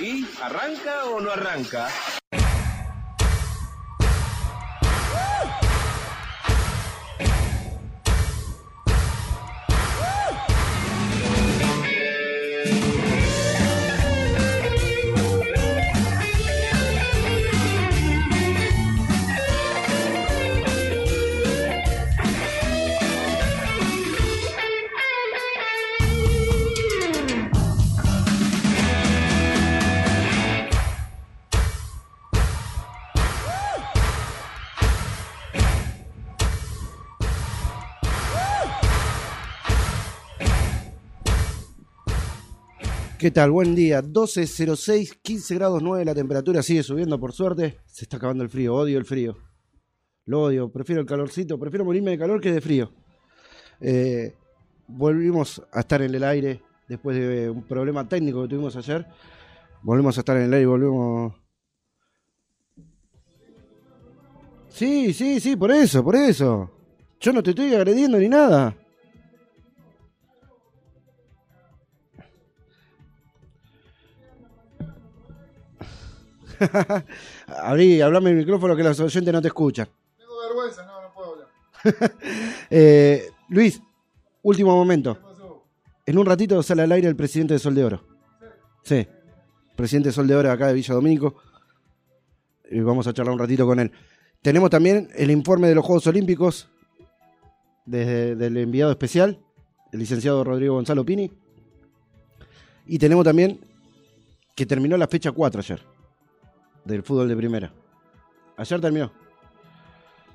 ¿Y arranca o no arranca? ¿Qué tal? Buen día. 12.06, 15 grados 9 la temperatura, sigue subiendo por suerte. Se está acabando el frío, odio el frío. Lo odio, prefiero el calorcito, prefiero morirme de calor que de frío. Eh, volvimos a estar en el aire después de un problema técnico que tuvimos ayer. Volvemos a estar en el aire volvemos... Sí, sí, sí, por eso, por eso. Yo no te estoy agrediendo ni nada. Abrí, hablame el micrófono que los oyentes no te escuchan. Tengo vergüenza, no, no puedo hablar. Eh, Luis, último momento. ¿Qué pasó? En un ratito sale al aire el presidente de Sol de Oro. Sí, presidente de Sol de Oro acá de Villa Domínico. Y vamos a charlar un ratito con él. Tenemos también el informe de los Juegos Olímpicos desde del enviado especial, el licenciado Rodrigo Gonzalo Pini. Y tenemos también que terminó la fecha 4 ayer del fútbol de primera. Ayer terminó.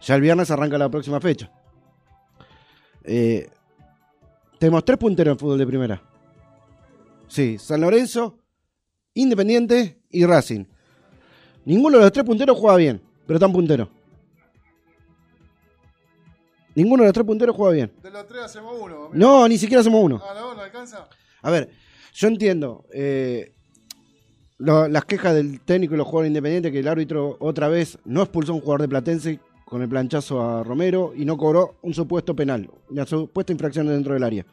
Ya el viernes arranca la próxima fecha. Eh, tenemos tres punteros en fútbol de primera. Sí, San Lorenzo, Independiente y Racing. Ninguno de los tres punteros juega bien, pero están punteros. Ninguno de los tres punteros juega bien. De los tres hacemos uno. amigo. No, ni siquiera somos uno. Ah, no, no alcanza. A ver, yo entiendo eh, las quejas del técnico y los jugadores independientes que el árbitro otra vez no expulsó a un jugador de Platense con el planchazo a Romero y no cobró un supuesto penal, una supuesta infracción dentro del área.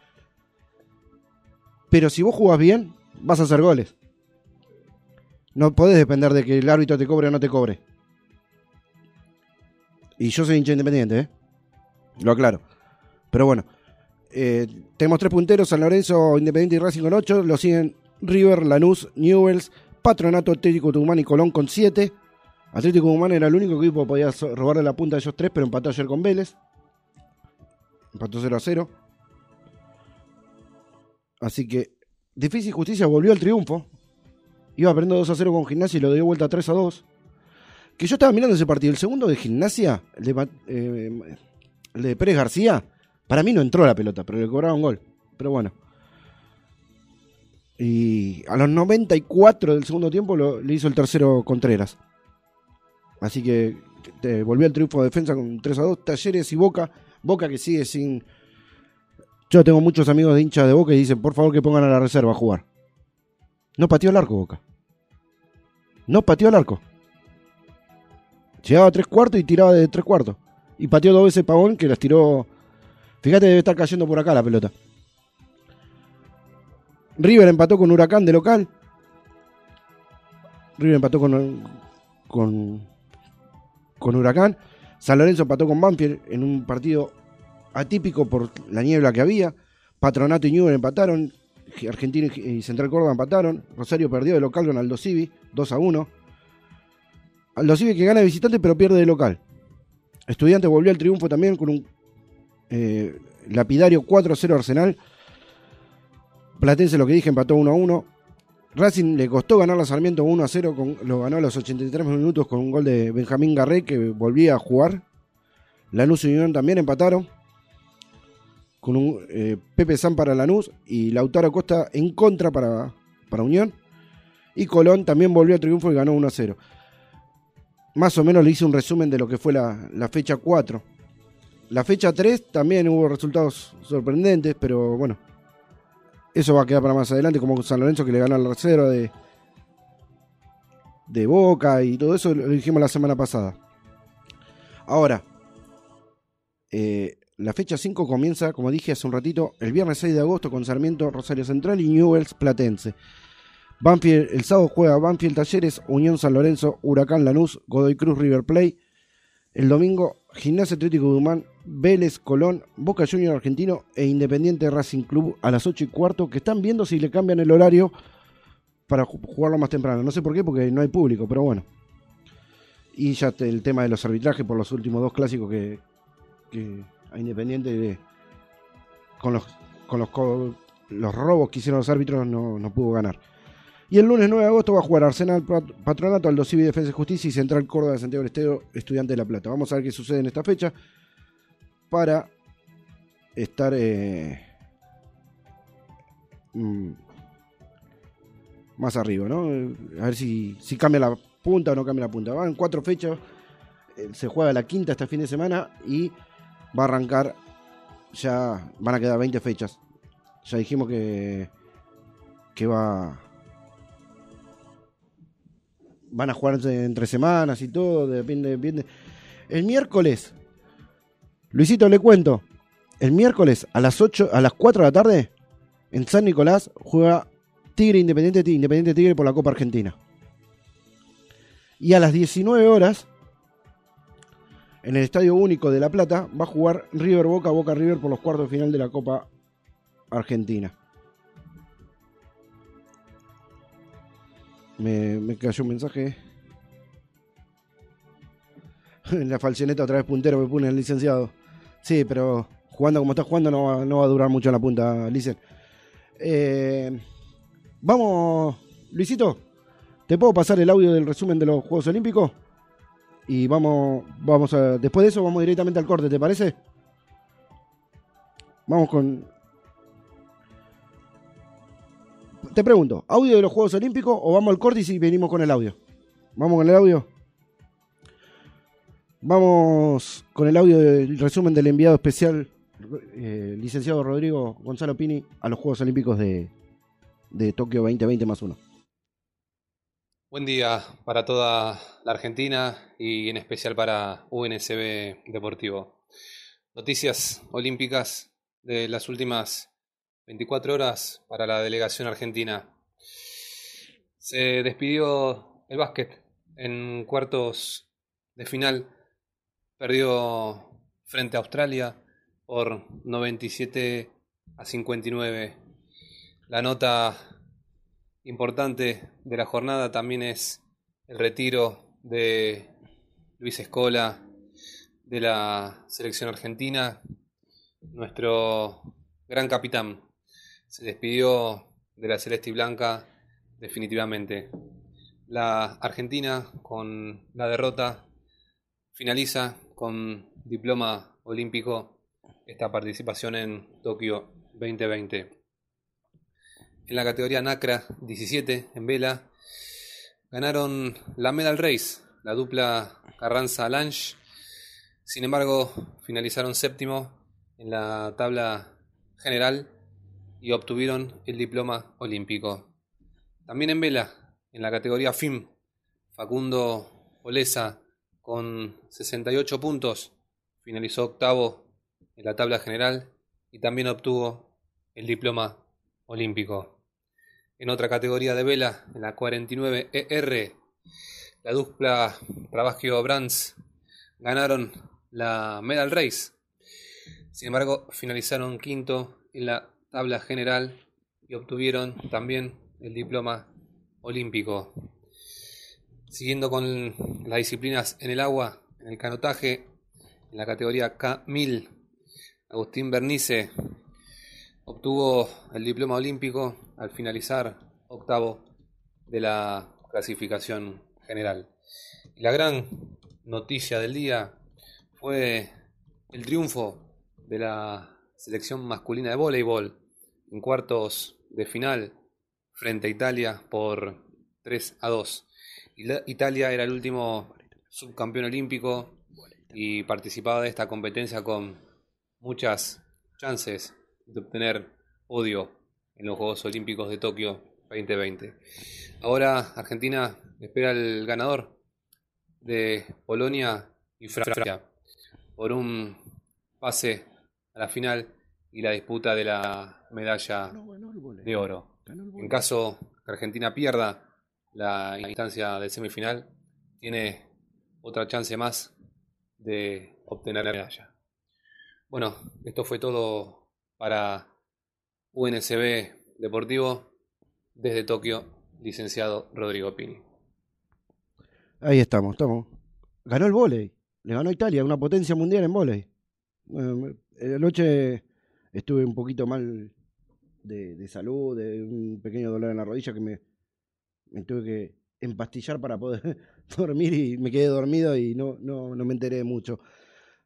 Pero si vos jugás bien, vas a hacer goles. No podés depender de que el árbitro te cobre o no te cobre. Y yo soy hincha independiente, ¿eh? Lo aclaro. Pero bueno, eh, tenemos tres punteros, San Lorenzo, Independiente y Racing con 8. Lo siguen River, Lanús, Newells, Patronato, Atlético Tucumán y Colón con 7. Atlético Tucumán era el único equipo que podía robarle la punta de ellos tres, pero empató ayer con Vélez. Empató 0 a 0. Así que Difícil Justicia volvió al triunfo. Iba perdiendo 2 a 0 con Gimnasia y lo dio vuelta 3 a 2. Que yo estaba mirando ese partido. El segundo de Gimnasia, el de, eh, el de Pérez García, para mí no entró la pelota, pero le cobraron gol. Pero bueno. Y a los 94 del segundo tiempo lo- le hizo el tercero Contreras. Así que volvió al triunfo de defensa con 3 a 2. Talleres y Boca. Boca que sigue sin. Yo tengo muchos amigos de hinchas de Boca y dicen, por favor que pongan a la reserva a jugar. No pateó el arco Boca. No pateó el arco. Llegaba a tres cuartos y tiraba de tres cuartos. Y pateó dos veces Pavón que las tiró. Fíjate, debe estar cayendo por acá la pelota. River empató con Huracán de local. River empató con, con, con Huracán. San Lorenzo empató con Banfield en un partido atípico por la niebla que había. Patronato y Newell empataron. Argentina y Central Córdoba empataron. Rosario perdió de local con Aldo Civi, 2 a 1. Aldo Civi que gana de visitante pero pierde de local. Estudiante volvió al triunfo también con un eh, lapidario 4 a 0 Arsenal. Platense, lo que dije, empató 1 a 1. Racing le costó ganar a Sarmiento 1 a 0, con- lo ganó a los 83 minutos con un gol de Benjamín Garré que volvía a jugar. Lanús y Unión también empataron. Con un eh, Pepe San para Lanús y Lautaro Costa en contra para, para Unión. Y Colón también volvió al triunfo y ganó 1 a 0. Más o menos le hice un resumen de lo que fue la, la fecha 4. La fecha 3 también hubo resultados sorprendentes, pero bueno, eso va a quedar para más adelante, como San Lorenzo que le ganó al reserva de, de Boca y todo eso lo dijimos la semana pasada. Ahora, eh, la fecha 5 comienza, como dije hace un ratito, el viernes 6 de agosto con Sarmiento, Rosario Central y Newells Platense. Banfield, el sábado juega Banfield Talleres, Unión San Lorenzo, Huracán Lanús, Godoy Cruz River Play. El domingo, Gimnasia Atlético de Humán, Vélez, Colón, Boca Junior Argentino e Independiente Racing Club a las 8 y cuarto, que están viendo si le cambian el horario para ju- jugarlo más temprano. No sé por qué, porque no hay público, pero bueno. Y ya el tema de los arbitrajes por los últimos dos clásicos que, a Independiente de- con los con los, los robos que hicieron los árbitros no, no pudo ganar. Y el lunes 9 de agosto va a jugar Arsenal Pat- Patronato, Aldo Civi Defensa y Justicia y Central Córdoba de Santiago del Estero, Estudiante de La Plata. Vamos a ver qué sucede en esta fecha para estar eh, mm, más arriba, ¿no? A ver si, si cambia la punta o no cambia la punta. Van cuatro fechas, eh, se juega la quinta este fin de semana y va a arrancar, ya van a quedar 20 fechas. Ya dijimos que, que va... Van a jugarse entre semanas y todo, depende, depende. El miércoles, Luisito le cuento, el miércoles a las 8, a las 4 de la tarde, en San Nicolás, juega Tigre Independiente, Independiente Tigre por la Copa Argentina. Y a las 19 horas, en el Estadio Único de La Plata, va a jugar River Boca, Boca River por los cuartos de final de la Copa Argentina. Me, me cayó un mensaje. En la falsioneta otra vez puntero me pone el licenciado. Sí, pero jugando como está jugando no va, no va a durar mucho en la punta, Licen. Eh, vamos, Luisito, ¿te puedo pasar el audio del resumen de los Juegos Olímpicos? Y vamos, vamos a, después de eso vamos directamente al corte, ¿te parece? Vamos con... Te pregunto, ¿audio de los Juegos Olímpicos o vamos al corte y si venimos con el audio? ¿Vamos con el audio? Vamos con el audio del resumen del enviado especial, eh, licenciado Rodrigo Gonzalo Pini, a los Juegos Olímpicos de, de Tokio 2020 más uno. Buen día para toda la Argentina y en especial para UNSB Deportivo. Noticias olímpicas de las últimas 24 horas para la delegación argentina. Se despidió el básquet en cuartos de final. Perdió frente a Australia por 97 a 59. La nota importante de la jornada también es el retiro de Luis Escola de la selección argentina, nuestro gran capitán. Se despidió de la celeste y blanca definitivamente. La Argentina con la derrota finaliza con diploma olímpico esta participación en Tokio 2020 en la categoría NACRA 17 en vela. Ganaron la Medal Race, la dupla Carranza-Lange. Sin embargo, finalizaron séptimo en la tabla general y obtuvieron el diploma olímpico. También en vela, en la categoría FIM, Facundo Olesa con 68 puntos finalizó octavo en la tabla general y también obtuvo el diploma olímpico. En otra categoría de vela, en la 49 ER, la dupla Trabajio Brands ganaron la Medal Race. Sin embargo, finalizaron quinto en la tabla general y obtuvieron también el diploma olímpico. Siguiendo con las disciplinas en el agua, en el canotaje, en la categoría K1000, Agustín Bernice obtuvo el diploma olímpico al finalizar octavo de la clasificación general. La gran noticia del día fue el triunfo de la selección masculina de voleibol en cuartos de final frente a Italia por 3 a 2. Italia era el último subcampeón olímpico y participaba de esta competencia con muchas chances de obtener podio en los Juegos Olímpicos de Tokio 2020. Ahora Argentina espera el ganador de Polonia y Francia por un pase a la final y la disputa de la medalla de oro. En caso que Argentina pierda la instancia de semifinal, tiene otra chance más de obtener la medalla. Bueno, esto fue todo para UNSB Deportivo desde Tokio, licenciado Rodrigo Pini. Ahí estamos, estamos. Ganó el vóley. Le ganó Italia, una potencia mundial en vóley. Bueno, la noche estuve un poquito mal de, de salud, de un pequeño dolor en la rodilla que me, me tuve que empastillar para poder dormir y me quedé dormido y no, no, no me enteré mucho.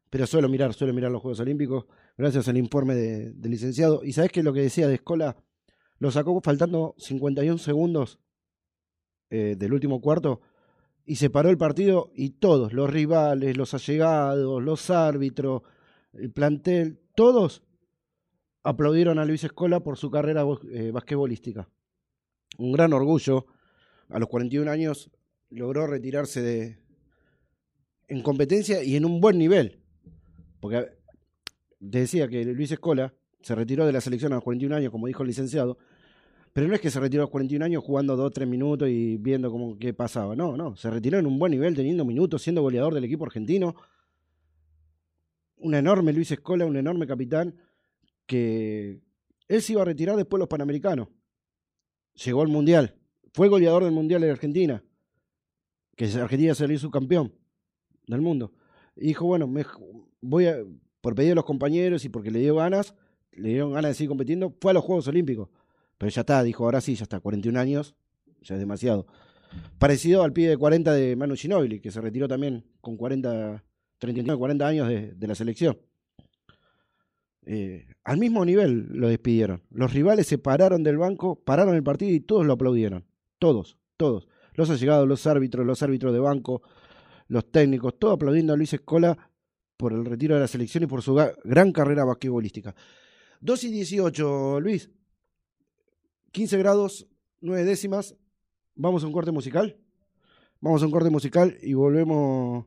Pero suelo mirar, suelo mirar los Juegos Olímpicos, gracias al informe de- del licenciado. Y sabes que lo que decía de Escola, lo sacó faltando 51 segundos eh, del último cuarto y se paró el partido y todos, los rivales, los allegados, los árbitros, el plantel, todos aplaudieron a Luis Escola por su carrera eh, basquetbolística. Un gran orgullo. A los 41 años logró retirarse de en competencia y en un buen nivel. Porque te decía que Luis Escola se retiró de la selección a los 41 años, como dijo el licenciado, pero no es que se retiró a los 41 años jugando 2 3 minutos y viendo cómo qué pasaba. No, no, se retiró en un buen nivel, teniendo minutos, siendo goleador del equipo argentino. Un enorme Luis Escola, un enorme capitán que él se iba a retirar después de los Panamericanos. Llegó al Mundial. Fue goleador del Mundial de Argentina. Que Argentina salió subcampeón del mundo. Y dijo, bueno, me, voy a, por pedido de los compañeros y porque le dio ganas, le dieron ganas de seguir compitiendo, fue a los Juegos Olímpicos. Pero ya está, dijo, ahora sí, ya está, 41 años, ya es demasiado. Parecido al pibe de 40 de Manu Ginóbili, que se retiró también con 40, 39, 40 años de, de la selección. Eh, al mismo nivel lo despidieron. Los rivales se pararon del banco, pararon el partido y todos lo aplaudieron. Todos, todos. Los allegados, los árbitros, los árbitros de banco, los técnicos, todos aplaudiendo a Luis Escola por el retiro de la selección y por su gran carrera basquetbolística. 2 y 18, Luis. 15 grados, 9 décimas. Vamos a un corte musical. Vamos a un corte musical y volvemos.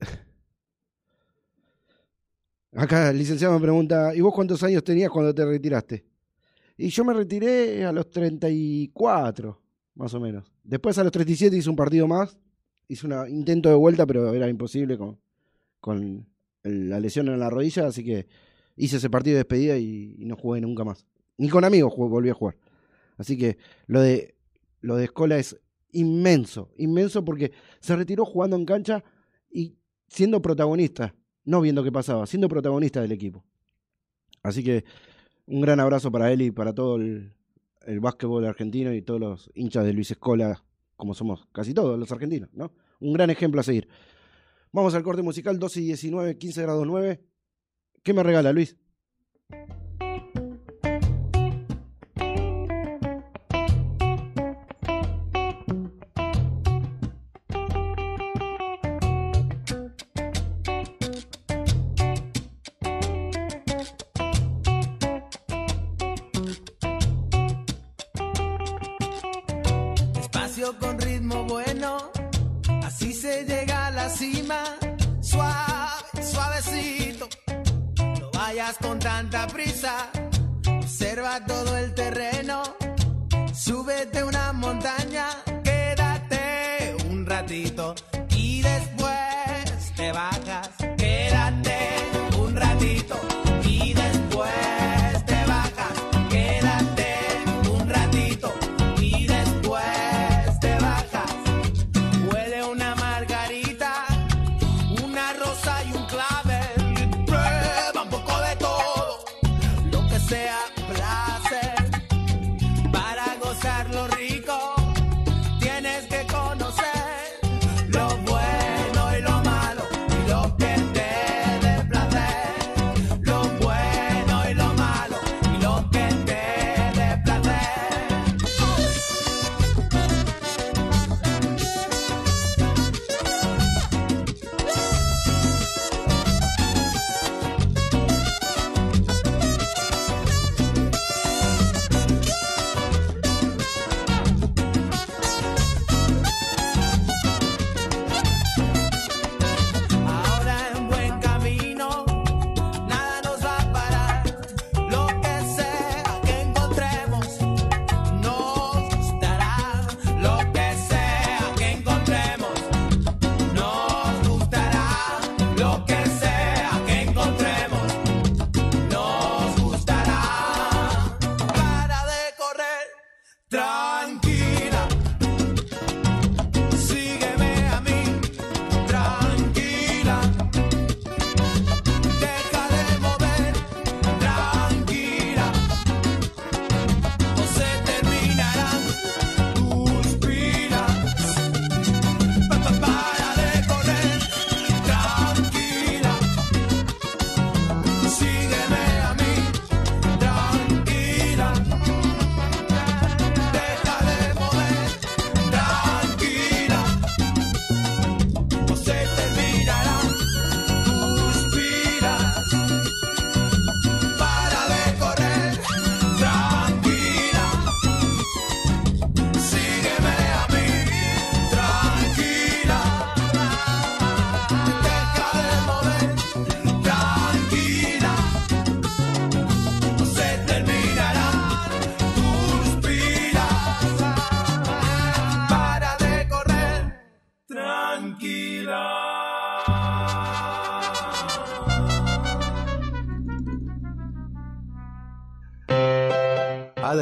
Acá el licenciado me pregunta, ¿y vos cuántos años tenías cuando te retiraste? Y yo me retiré a los 34, más o menos. Después a los 37 hice un partido más. Hice un intento de vuelta, pero era imposible con, con la lesión en la rodilla, así que hice ese partido de despedida y, no jugué nunca más. Ni con amigos volví a jugar. Así que lo de, lo de Escola es inmenso, inmenso porque se retiró jugando en cancha y siendo protagonista, no viendo qué pasaba, siendo protagonista del equipo. Así que un gran abrazo para él y para todo el, básquetbol argentino y todos los hinchas de Luis Escola, como somos casi todos los argentinos, ¿no? Un gran ejemplo a seguir. Vamos al corte musical 12 y 19, 15 grados 9. ¿Qué me regala Luis?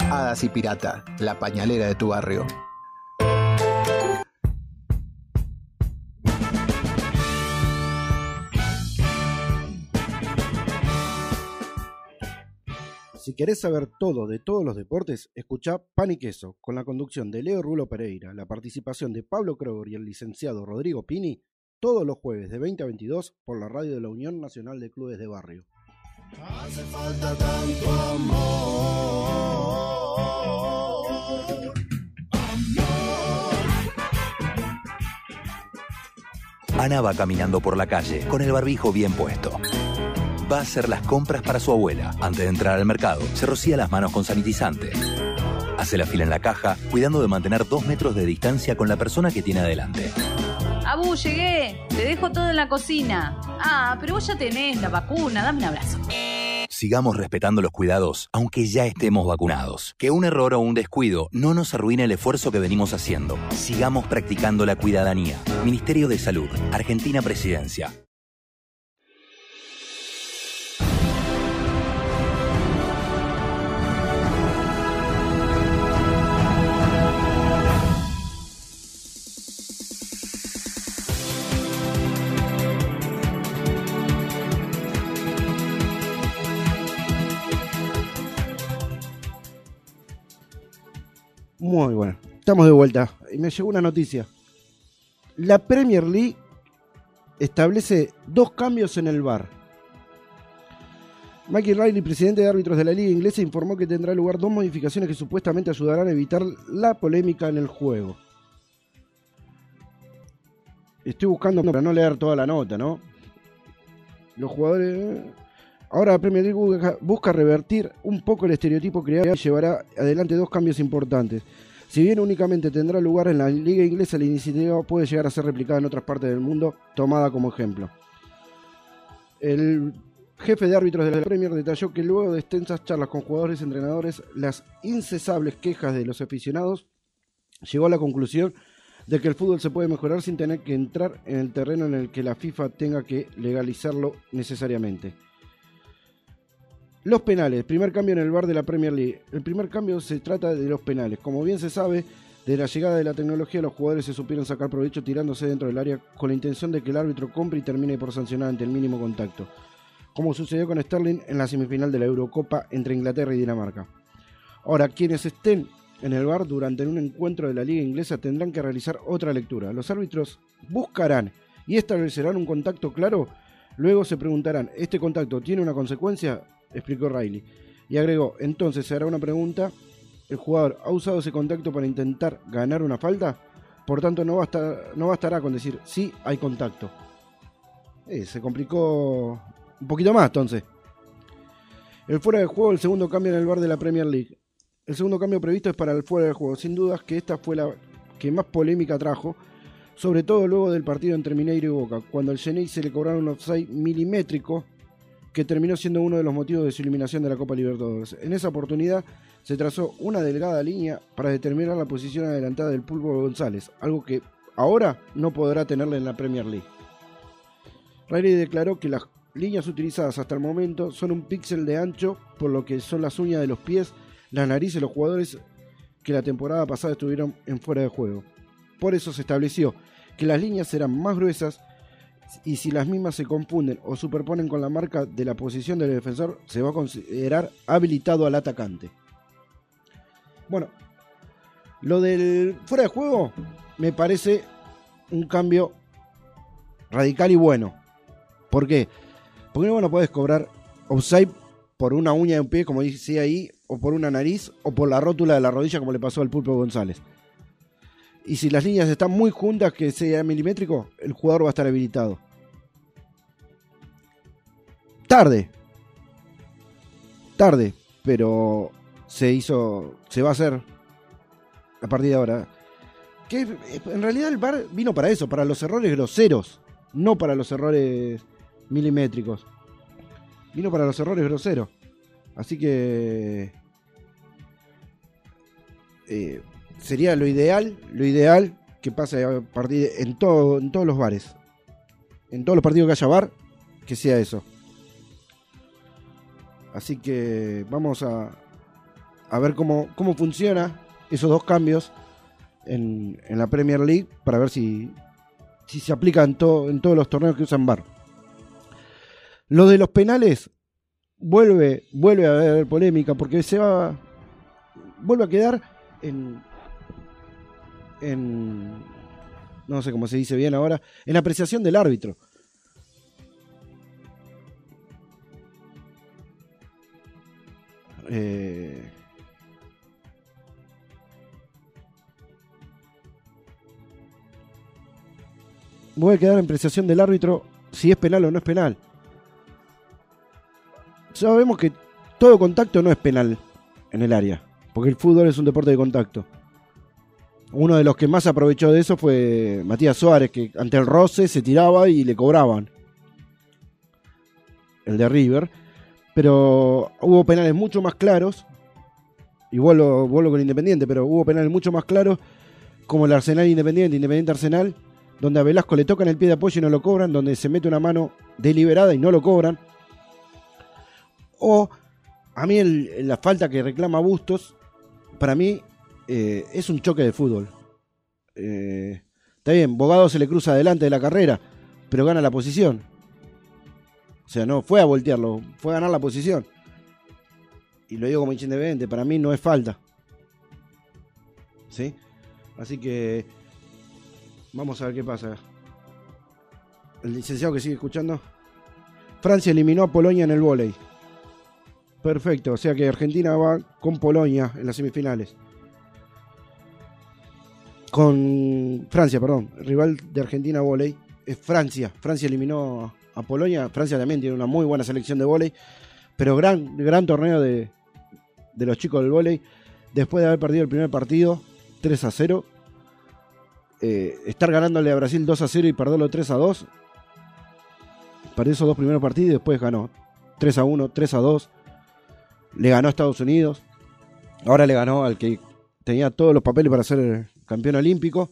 Hadas y Pirata, la pañalera de tu barrio. Si querés saber todo de todos los deportes, escuchá Pan y Queso, con la conducción de Leo Rulo Pereira, la participación de Pablo Kroger y el licenciado Rodrigo Pini, todos los jueves de 20 a 22 por la radio de la Unión Nacional de Clubes de Barrio. Hace falta tanto amor. Ana va caminando por la calle con el barbijo bien puesto. Va a hacer las compras para su abuela. Antes de entrar al mercado, se rocía las manos con sanitizante. Hace la fila en la caja, cuidando de mantener dos metros de distancia con la persona que tiene adelante. Abu, llegué. Te dejo todo en la cocina. Ah, pero vos ya tenés la vacuna. Dame un abrazo. Sigamos respetando los cuidados, aunque ya estemos vacunados. Que un error o un descuido no nos arruine el esfuerzo que venimos haciendo. Sigamos practicando la cuidadanía. Ministerio de Salud, Argentina Presidencia. Muy bueno. Estamos de vuelta. Y me llegó una noticia. La Premier League establece dos cambios en el VAR. Michael Riley, presidente de árbitros de la Liga Inglesa, informó que tendrá lugar dos modificaciones que supuestamente ayudarán a evitar la polémica en el juego. Estoy buscando para no leer toda la nota, ¿no? Los jugadores. Ahora la Premier League busca, revertir un poco el estereotipo creado y llevará adelante dos cambios importantes. Si bien únicamente tendrá lugar en la liga inglesa, la iniciativa puede llegar a ser replicada en otras partes del mundo, tomada como ejemplo. El jefe de árbitros de la Premier detalló que luego de extensas charlas con jugadores y entrenadores, las incesables quejas de los aficionados, llegó a la conclusión de que el fútbol se puede mejorar sin tener que entrar en el terreno en el que la FIFA tenga que legalizarlo necesariamente. Los penales, primer cambio en el bar de la Premier League. El primer cambio se trata de los penales. Como bien se sabe, de la llegada de la tecnología los jugadores se supieron sacar provecho tirándose dentro del área con la intención de que el árbitro compre y termine por sancionar ante el mínimo contacto, como sucedió con Sterling en la semifinal de la Eurocopa entre Inglaterra y Dinamarca. Ahora, quienes estén en el bar durante un encuentro de la liga inglesa tendrán que realizar otra lectura. Los árbitros buscarán y establecerán un contacto claro. Luego se preguntarán, ¿este contacto tiene una consecuencia? Explicó Riley. Y agregó, entonces se hará una pregunta, ¿el jugador ha usado ese contacto para intentar ganar una falta? Por tanto, no, basta, no bastará con decir, sí, hay contacto. Eh, se complicó un poquito más entonces. El fuera de juego, el segundo cambio en el bar de la Premier League. El segundo cambio previsto es para el fuera de juego. Sin dudas que esta fue la que más polémica trajo, sobre todo luego del partido entre Mineiro y Boca, cuando al Genei se le cobraron un offside milimétrico que terminó siendo uno de los motivos de su eliminación de la Copa Libertadores. En esa oportunidad se trazó una delgada línea para determinar la posición adelantada del Pulpo González, algo que ahora no podrá tenerle en la Premier League. Riley declaró que las líneas utilizadas hasta el momento son un píxel de ancho, por lo que son las uñas de los pies, las narices de los jugadores que la temporada pasada estuvieron en fuera de juego. Por eso se estableció que las líneas serán más gruesas y si las mismas se confunden o superponen con la marca de la posición del defensor, se va a considerar habilitado al atacante. Bueno, lo del fuera de juego me parece un cambio radical y bueno. ¿Por qué? Porque no puedes cobrar offside por una uña de un pie, como dice ahí, o por una nariz, o por la rótula de la rodilla, como le pasó al Pulpo González. Y si las líneas están muy juntas, que sea milimétrico, el jugador va a estar habilitado. Tarde. Tarde, pero se hizo, se va a hacer a partir de ahora. Que en realidad el VAR vino para eso, para los errores groseros, no para los errores milimétricos. Vino para los errores groseros. Así que eh, sería lo ideal, lo ideal que pase a en todo, en todos los bares, en todos los partidos que haya bar, que sea eso. Así que vamos a, a ver cómo, cómo funciona esos dos cambios en, en la Premier League para ver si, si se aplica en, to- en todos los torneos que usan bar. Lo de los penales vuelve, vuelve a haber polémica porque se va, vuelve a quedar en, en, no sé cómo se dice bien ahora, en apreciación del árbitro. Eh, voy a quedar en apreciación del árbitro si es penal o no es penal. Sabemos que todo contacto no es penal en el área, porque el fútbol es un deporte de contacto. Uno de los que más aprovechó de eso fue Matías Suárez, que ante el roce se tiraba y le cobraban. El de River. Pero hubo penales mucho más claros. Y vuelvo, vuelvo con Independiente, pero hubo penales mucho más claros, como el Arsenal Independiente, Independiente Arsenal, donde a Velasco le tocan el pie de apoyo y no lo cobran, donde se mete una mano deliberada y no lo cobran. O a mí la falta que reclama Bustos, para mí eh, es un choque de fútbol. Eh, está bien, Bogado se le cruza adelante de la carrera, pero gana la posición. O sea, no fue a voltearlo, fue a ganar la posición. Y lo digo como independiente, para mí no es falta. ¿Sí? Así que vamos a ver qué pasa. El licenciado que sigue escuchando. Francia eliminó a Polonia en el vóley. Perfecto, o sea que Argentina va con Polonia en las semifinales. Con Francia, perdón, rival de Argentina vóley es Francia. Francia eliminó a Polonia. Francia también tiene una muy buena selección de vóley, pero gran, gran torneo de, de los chicos del vóley. Después de haber perdido el primer partido 3 a 0, eh, estar ganándole a Brasil 2 a 0 y perderlo 3 a 2. Perdió esos dos primeros partidos y después ganó 3 a 1, 3 a 2. Le ganó a Estados Unidos. Ahora le ganó al que tenía todos los papeles para ser campeón olímpico.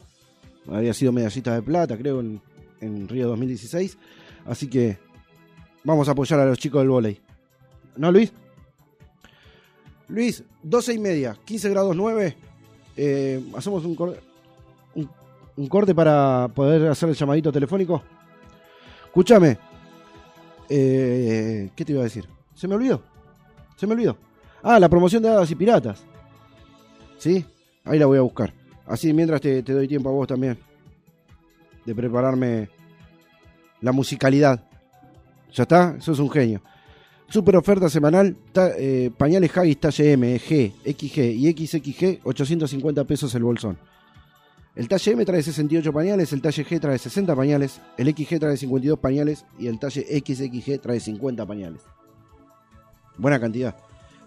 Había sido medallista de plata, creo, en, Río 2016. Así que vamos a apoyar a los chicos del vóley. ¿No, Luis? Luis, 12 y media, 15 grados 9. Eh, hacemos un, cor- un corte para poder hacer el llamadito telefónico. Escúchame. Eh, ¿Qué te iba a decir? Se me olvidó. Se me olvidó. Ah, la promoción de Hadas y Piratas. ¿Sí? Ahí la voy a buscar. Así mientras te, doy tiempo a vos también. De prepararme la musicalidad. ¿Ya está? Eso es un genio. Super oferta semanal, eh, pañales Haggis talle M, G, XG y XXG, 850 pesos el bolsón. El talle M trae 68 pañales, el talle G trae 60 pañales, el XG trae 52 pañales y el talle XXG trae 50 pañales. Buena cantidad.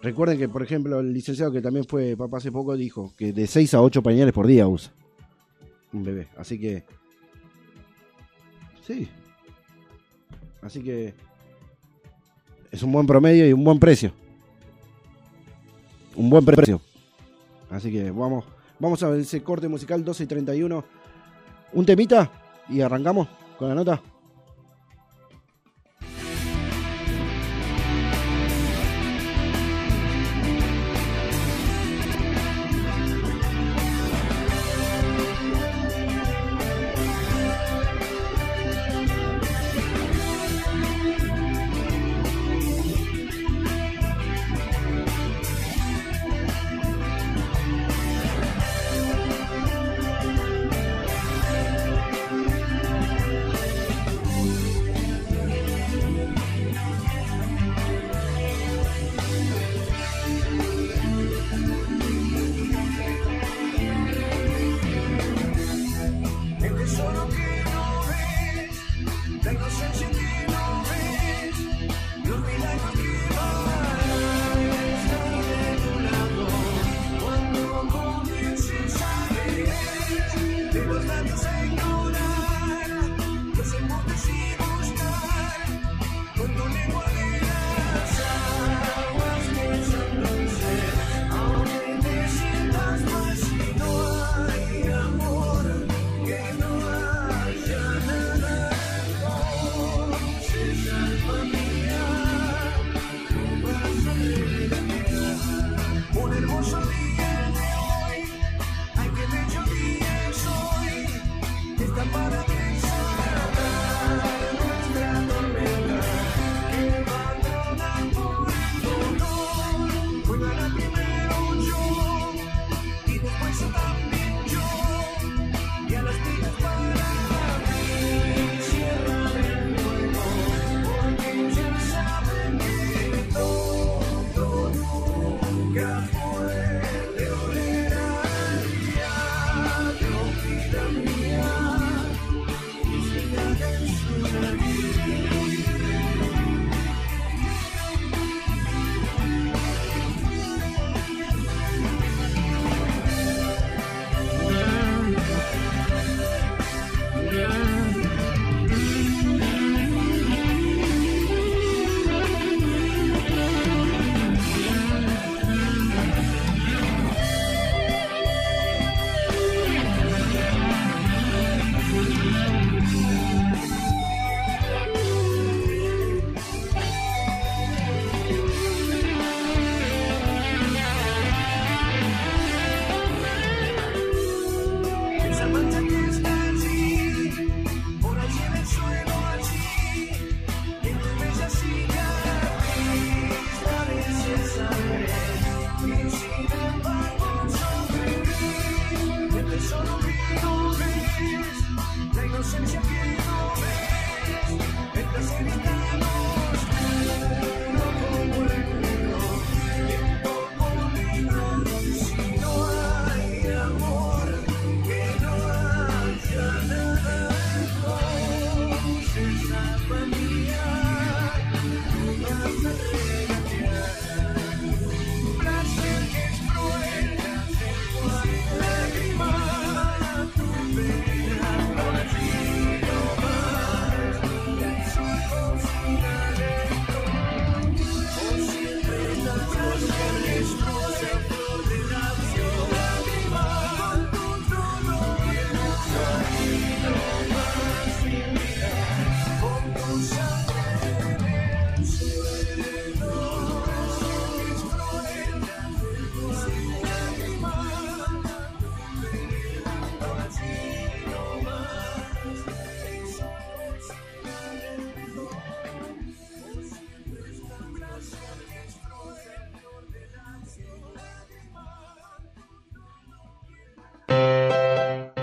Recuerden que, por ejemplo, el licenciado que también fue papá hace poco dijo que de 6 a 8 pañales por día usa. un bebé. Así que. Sí. Así que. Es un buen promedio y un buen precio. Un buen precio. Así que vamos, vamos a ver ese corte musical 12 y 31. Un temita y arrancamos con la nota.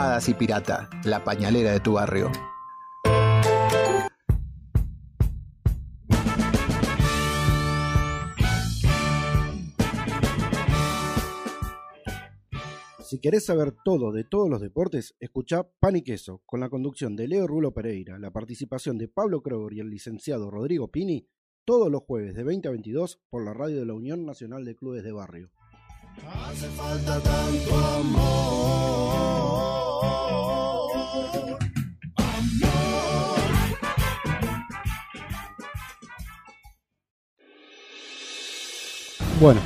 Hadas y Pirata, la pañalera de tu barrio. Si querés saber todo de todos los deportes, escucha Pan y Queso, con la conducción de Leo Rulo Pereira, la participación de Pablo Kroger y el licenciado Rodrigo Pini, todos los jueves de 20 a 22 por la radio de la Unión Nacional de Clubes de Barrio. Hace falta tanto amor. Bueno,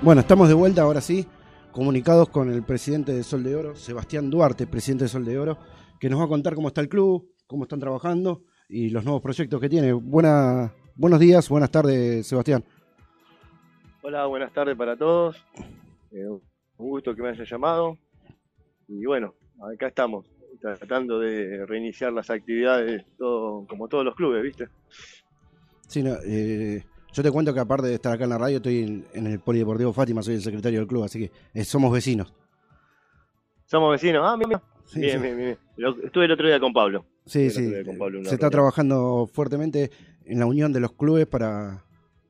bueno, estamos de vuelta ahora sí, comunicados con el presidente de Sol de Oro, Sebastián Duarte, presidente de Sol de Oro, que nos va a contar cómo está el club, cómo están trabajando y los nuevos proyectos que tiene. Buena, buenos días, buenas tardes, Sebastián. Hola, buenas tardes para todos. Eh, un gusto que me hayas llamado. Y bueno, acá estamos, tratando de reiniciar las actividades todo, como todos los clubes, ¿viste? Sí, no, eh, yo te cuento que aparte de estar acá en la radio, estoy en, en el Polideportivo Fátima, soy el secretario del club, así que eh, somos vecinos. Somos vecinos. Ah, mira. Sí, bien, sí. bien, bien. Estuve el otro día con Pablo. Sí, sí, con Pablo se está reunión. trabajando fuertemente en la unión de los clubes para,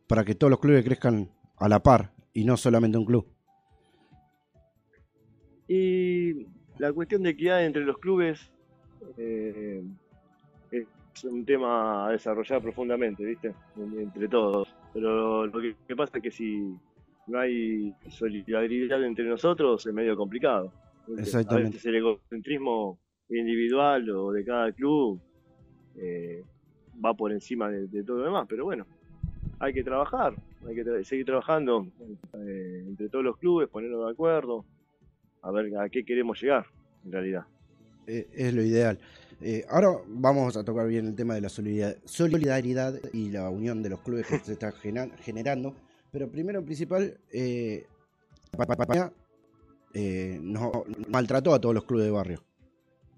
para que todos los clubes crezcan a la par y no solamente un club. Y la cuestión de equidad entre los clubes eh, es un tema a desarrollar profundamente, ¿viste? Entre todos. Pero lo que, que pasa es que si no hay solidaridad entre nosotros es medio complicado. Exactamente. A veces el egocentrismo individual o de cada club eh, va por encima de, de todo lo demás, pero bueno, hay que trabajar, hay que tra- seguir trabajando eh, entre todos los clubes, ponernos de acuerdo, a ver a qué queremos llegar, en realidad. Eh, es lo ideal. Eh, ahora vamos a tocar bien el tema de la solidar- solidaridad y la unión de los clubes que se está generando. Pero primero, en principal, eh, eh, nos maltrató a todos los clubes de barrio.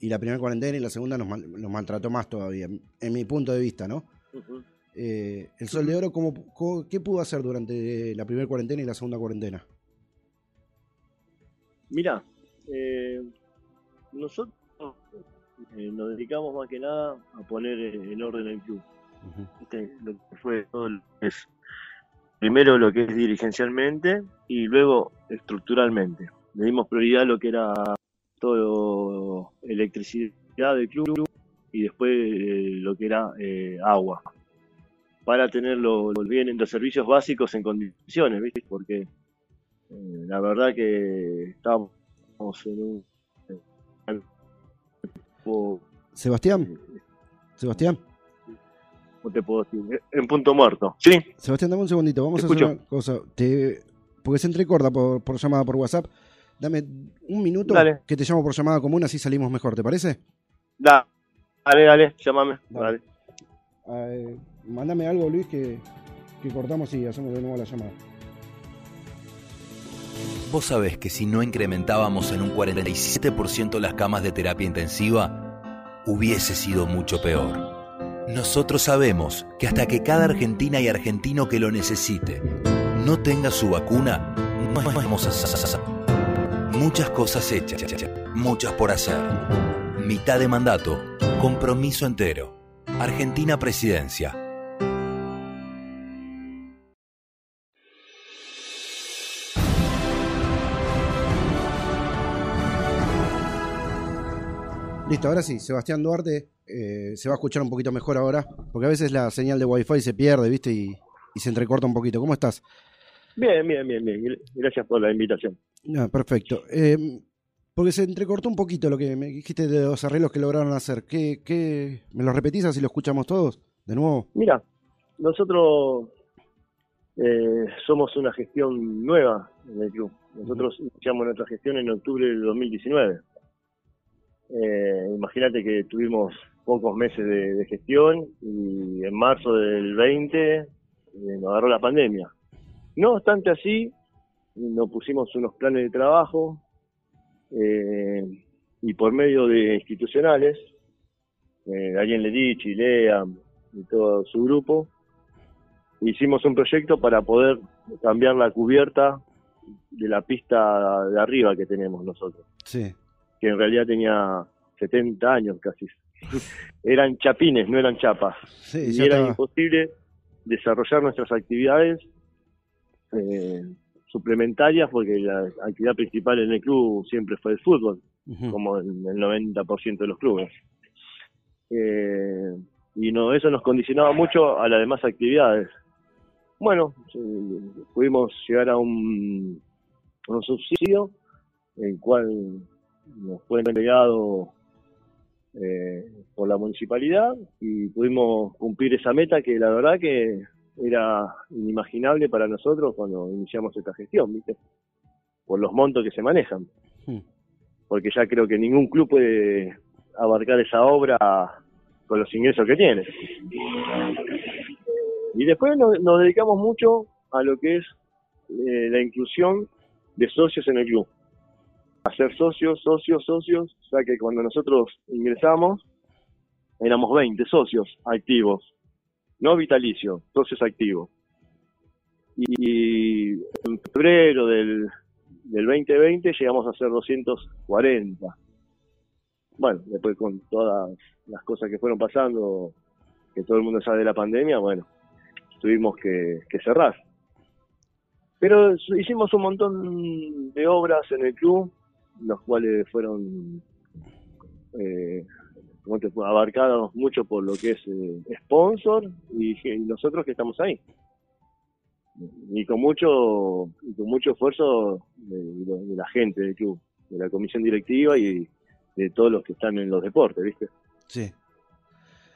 Y la primera cuarentena y la segunda nos, mal- nos maltrató más todavía, en mi punto de vista, ¿no? Eh, el Sol de Oro, ¿cómo, cómo- ¿qué pudo hacer durante la primera cuarentena y la segunda cuarentena? Mira, eh, nosotros eh, nos dedicamos más que nada a poner en en orden el club. ¿Viste? Lo que fue todo lo que es, primero lo que es dirigencialmente y luego estructuralmente. Le dimos prioridad a lo que era todo electricidad del club y después eh, lo que era eh, agua para tener los, los bienes, los servicios básicos en condiciones, ¿viste? Porque la verdad que estábamos en un en un- Sebastián, Sebastián, ¿cómo te puedo decir? En punto muerto. Sí, Sebastián, dame un segundito, vamos Te a hacer escucho. una cosa. Te, porque se entrecorta por, por llamada por WhatsApp. Dame un minuto Dale. que te llamo por llamada común, así salimos mejor, ¿te parece? da, dale, dale, llámame. Dale. Eh, mándame algo, Luis, que, que cortamos y hacemos de nuevo la llamada. Vos sabés que si no incrementábamos en un 47% las camas de terapia intensiva, hubiese sido mucho peor. Nosotros sabemos que hasta que cada argentina y argentino que lo necesite no tenga su vacuna, no vamos muchas cosas hechas, muchas por hacer. Mitad de mandato, compromiso entero. Argentina Presidencia. Listo, ahora sí, Sebastián Duarte eh, se va a escuchar un poquito mejor ahora, porque a veces la señal de Wi-Fi se pierde, ¿viste? Y, y se entrecorta un poquito. ¿Cómo estás? Bien, bien, bien, bien. Gracias por la invitación. Ah, perfecto. Eh, porque se entrecortó un poquito lo que me dijiste de los arreglos que lograron hacer. ¿Qué, qué, ¿Me lo repetís así lo escuchamos todos? De nuevo. Mira, nosotros eh, somos una gestión nueva en el club. Nosotros iniciamos nuestra gestión en octubre del 2019. Eh, Imagínate que tuvimos pocos meses de, gestión y en marzo del 20 eh, nos agarró la pandemia. No obstante así, nos pusimos unos planes de trabajo eh, y por medio de institucionales, eh, Darien Ledici, Lea y todo su grupo, hicimos un proyecto para poder cambiar la cubierta de la pista de arriba que tenemos nosotros, Sí. Que en realidad tenía 70 años casi. eran chapines, no eran chapas. Sí, y era estaba. imposible desarrollar nuestras actividades eh, suplementarias porque la actividad principal en el club siempre fue el fútbol, como en el 90% de los clubes. Eh, y no, eso nos condicionaba mucho a las demás actividades. Bueno, eh, pudimos llegar a un, a un subsidio, el cual nos fue entregado eh, por la municipalidad y pudimos cumplir esa meta que la verdad que era inimaginable para nosotros cuando iniciamos esta gestión, ¿viste? Por los montos que se manejan. Hmm. Porque ya creo que ningún club puede abarcar esa obra con los ingresos que tiene. Y después nos, nos dedicamos mucho a lo que es eh, la inclusión de socios en el club. Hacer socios, socios, socios, o sea que cuando nosotros ingresamos éramos 20 socios activos, no vitalicios, socios activos. Y en febrero del, del 2020 llegamos a ser 240. Bueno, después con todas las cosas que fueron pasando, que todo el mundo sabe de la pandemia, bueno, tuvimos que cerrar. Pero hicimos un montón de obras en el club, los cuales fueron eh, abarcados mucho por lo que es eh, sponsor y, y nosotros que estamos ahí. Y con mucho y con mucho esfuerzo de, de- de la gente del club, de la comisión directiva y de todos los que están en los deportes, ¿viste? Sí.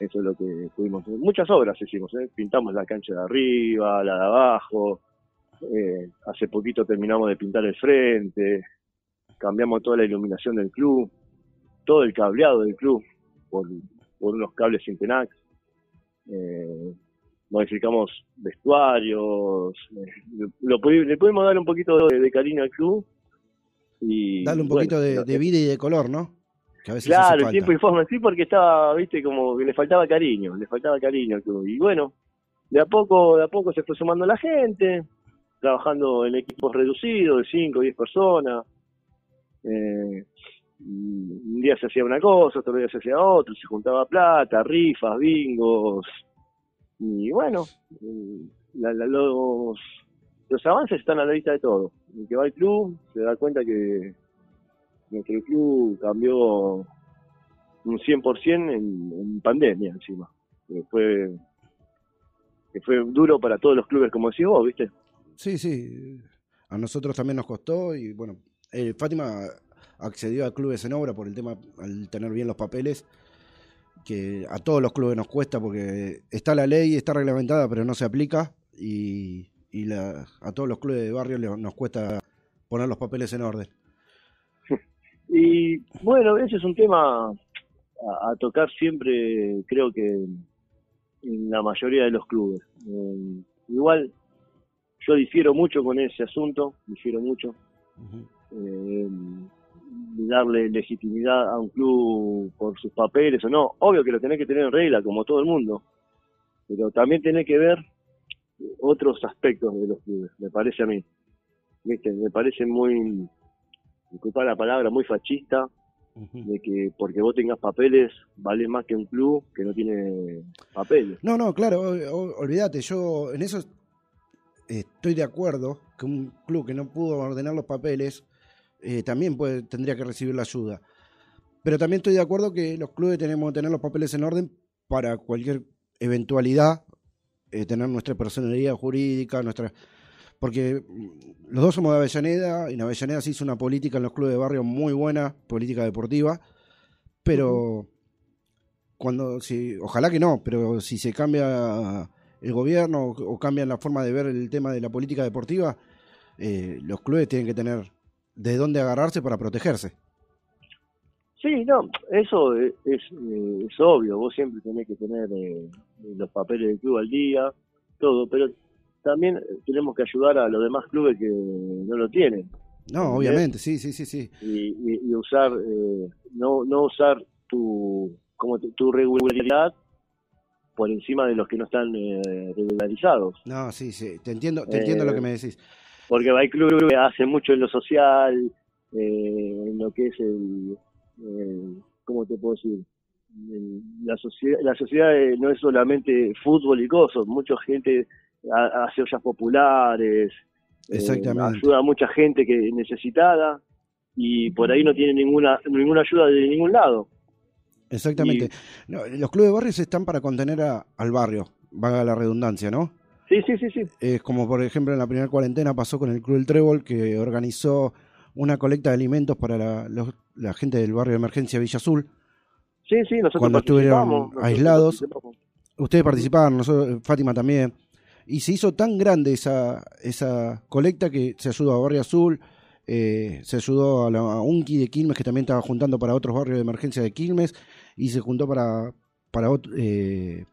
Eso es lo que pudimos. Muchas obras hicimos, ¿eh? pintamos la cancha de arriba, la de abajo, eh, hace poquito terminamos de pintar el frente, cambiamos toda la iluminación del club, todo el cableado del club por, por unos cables Intenax, eh, modificamos vestuarios, eh, lo, pudi- le pudimos dar un poquito de, de cariño al club y Darle un bueno, poquito de, de vida y de color, ¿no? Que a veces Claro, tiempo y forma, sí, porque estaba, viste, como que le faltaba cariño, le faltaba cariño al club. Y bueno, de a poco, de a poco se fue sumando la gente, trabajando en equipos reducidos, de 5 o 10 personas. Eh, un día se hacía una cosa, otro día se hacía otro, se juntaba plata, rifas, bingos. Y bueno, eh, los avances están a la vista de todo. El que va al club se da cuenta que nuestro club cambió un 100% en, en pandemia encima. Que fue, que fue duro para todos los clubes, como decís vos, ¿viste? Sí, sí. A nosotros también nos costó y bueno, eh, Fátima accedió a clubes en obra por el tema, al tener bien los papeles, que a todos los clubes nos cuesta porque está la ley, está reglamentada, pero no se aplica y, y la- a todos los clubes de barrio le- nos cuesta poner los papeles en orden. Y bueno, ese es un tema a, a tocar siempre, creo que en la mayoría de los clubes. Eh, igual, yo difiero mucho con ese asunto, difiero mucho. Eh, darle legitimidad a un club por sus papeles o no. Obvio que lo tenés que tener en regla, como todo el mundo. Pero también tenés que ver otros aspectos de los clubes, me parece a mí. ¿Viste? Me parece muy, disculpa la palabra, muy fascista, de que porque vos tengas papeles vale más que un club que no tiene papeles. No, no, claro, olvídate, yo en eso estoy de acuerdo que un club que no pudo ordenar los papeles eh, también puede, tendría que recibir la ayuda. Pero también estoy de acuerdo que los clubes tenemos que tener los papeles en orden para cualquier eventualidad, eh, tener nuestra personalidad jurídica, nuestra... Porque mm, los dos somos de Avellaneda y en Avellaneda se hizo una política en los clubes de barrio muy buena, política deportiva, pero cuando si ojalá que no, pero si se cambia el gobierno o, o cambian la forma de ver el tema de la política deportiva, eh, los clubes tienen que tener de dónde agarrarse para protegerse. Sí, no, eso es, es, eh, es obvio, vos siempre tenés que tener eh, los papeles del club al día, todo, pero también eh, tenemos que ayudar a los demás clubes que no lo tienen. No, obviamente, sí, sí, sí, sí. y, y- y usar eh, no no usar tu como tu, tu regularidad por encima de los que no están eh, regularizados No, sí, sí, te entiendo, te entiendo lo que me decís. Porque clubes que hacen mucho en lo social eh, en lo que es el cómo te puedo decir El- la sociedad la sociedad eh, no es solamente fútbol y cosas mucha gente ha- hace ollas populares eh, ayuda a mucha gente que necesitada y por ahí no tiene ninguna ninguna ayuda de ningún lado. Exactamente. No, los clubes de barrios están para contener a- al barrio, vaga la redundancia, ¿no? Sí, sí, sí, sí. Es como por ejemplo en la primera cuarentena pasó con el Club del Trébol que organizó una colecta de alimentos para la, los- la gente del barrio de emergencia Villa Azul. Sí, sí, nosotros Cuando estuvieron nosotros aislados. Ustedes participaron, nosotros, Fátima también. Y se hizo tan grande esa, esa colecta que se ayudó a Barrio Azul, eh, se ayudó a la a UNCI de Quilmes, que también estaba juntando para otros barrios de emergencia de Quilmes, y se juntó para, para, eh,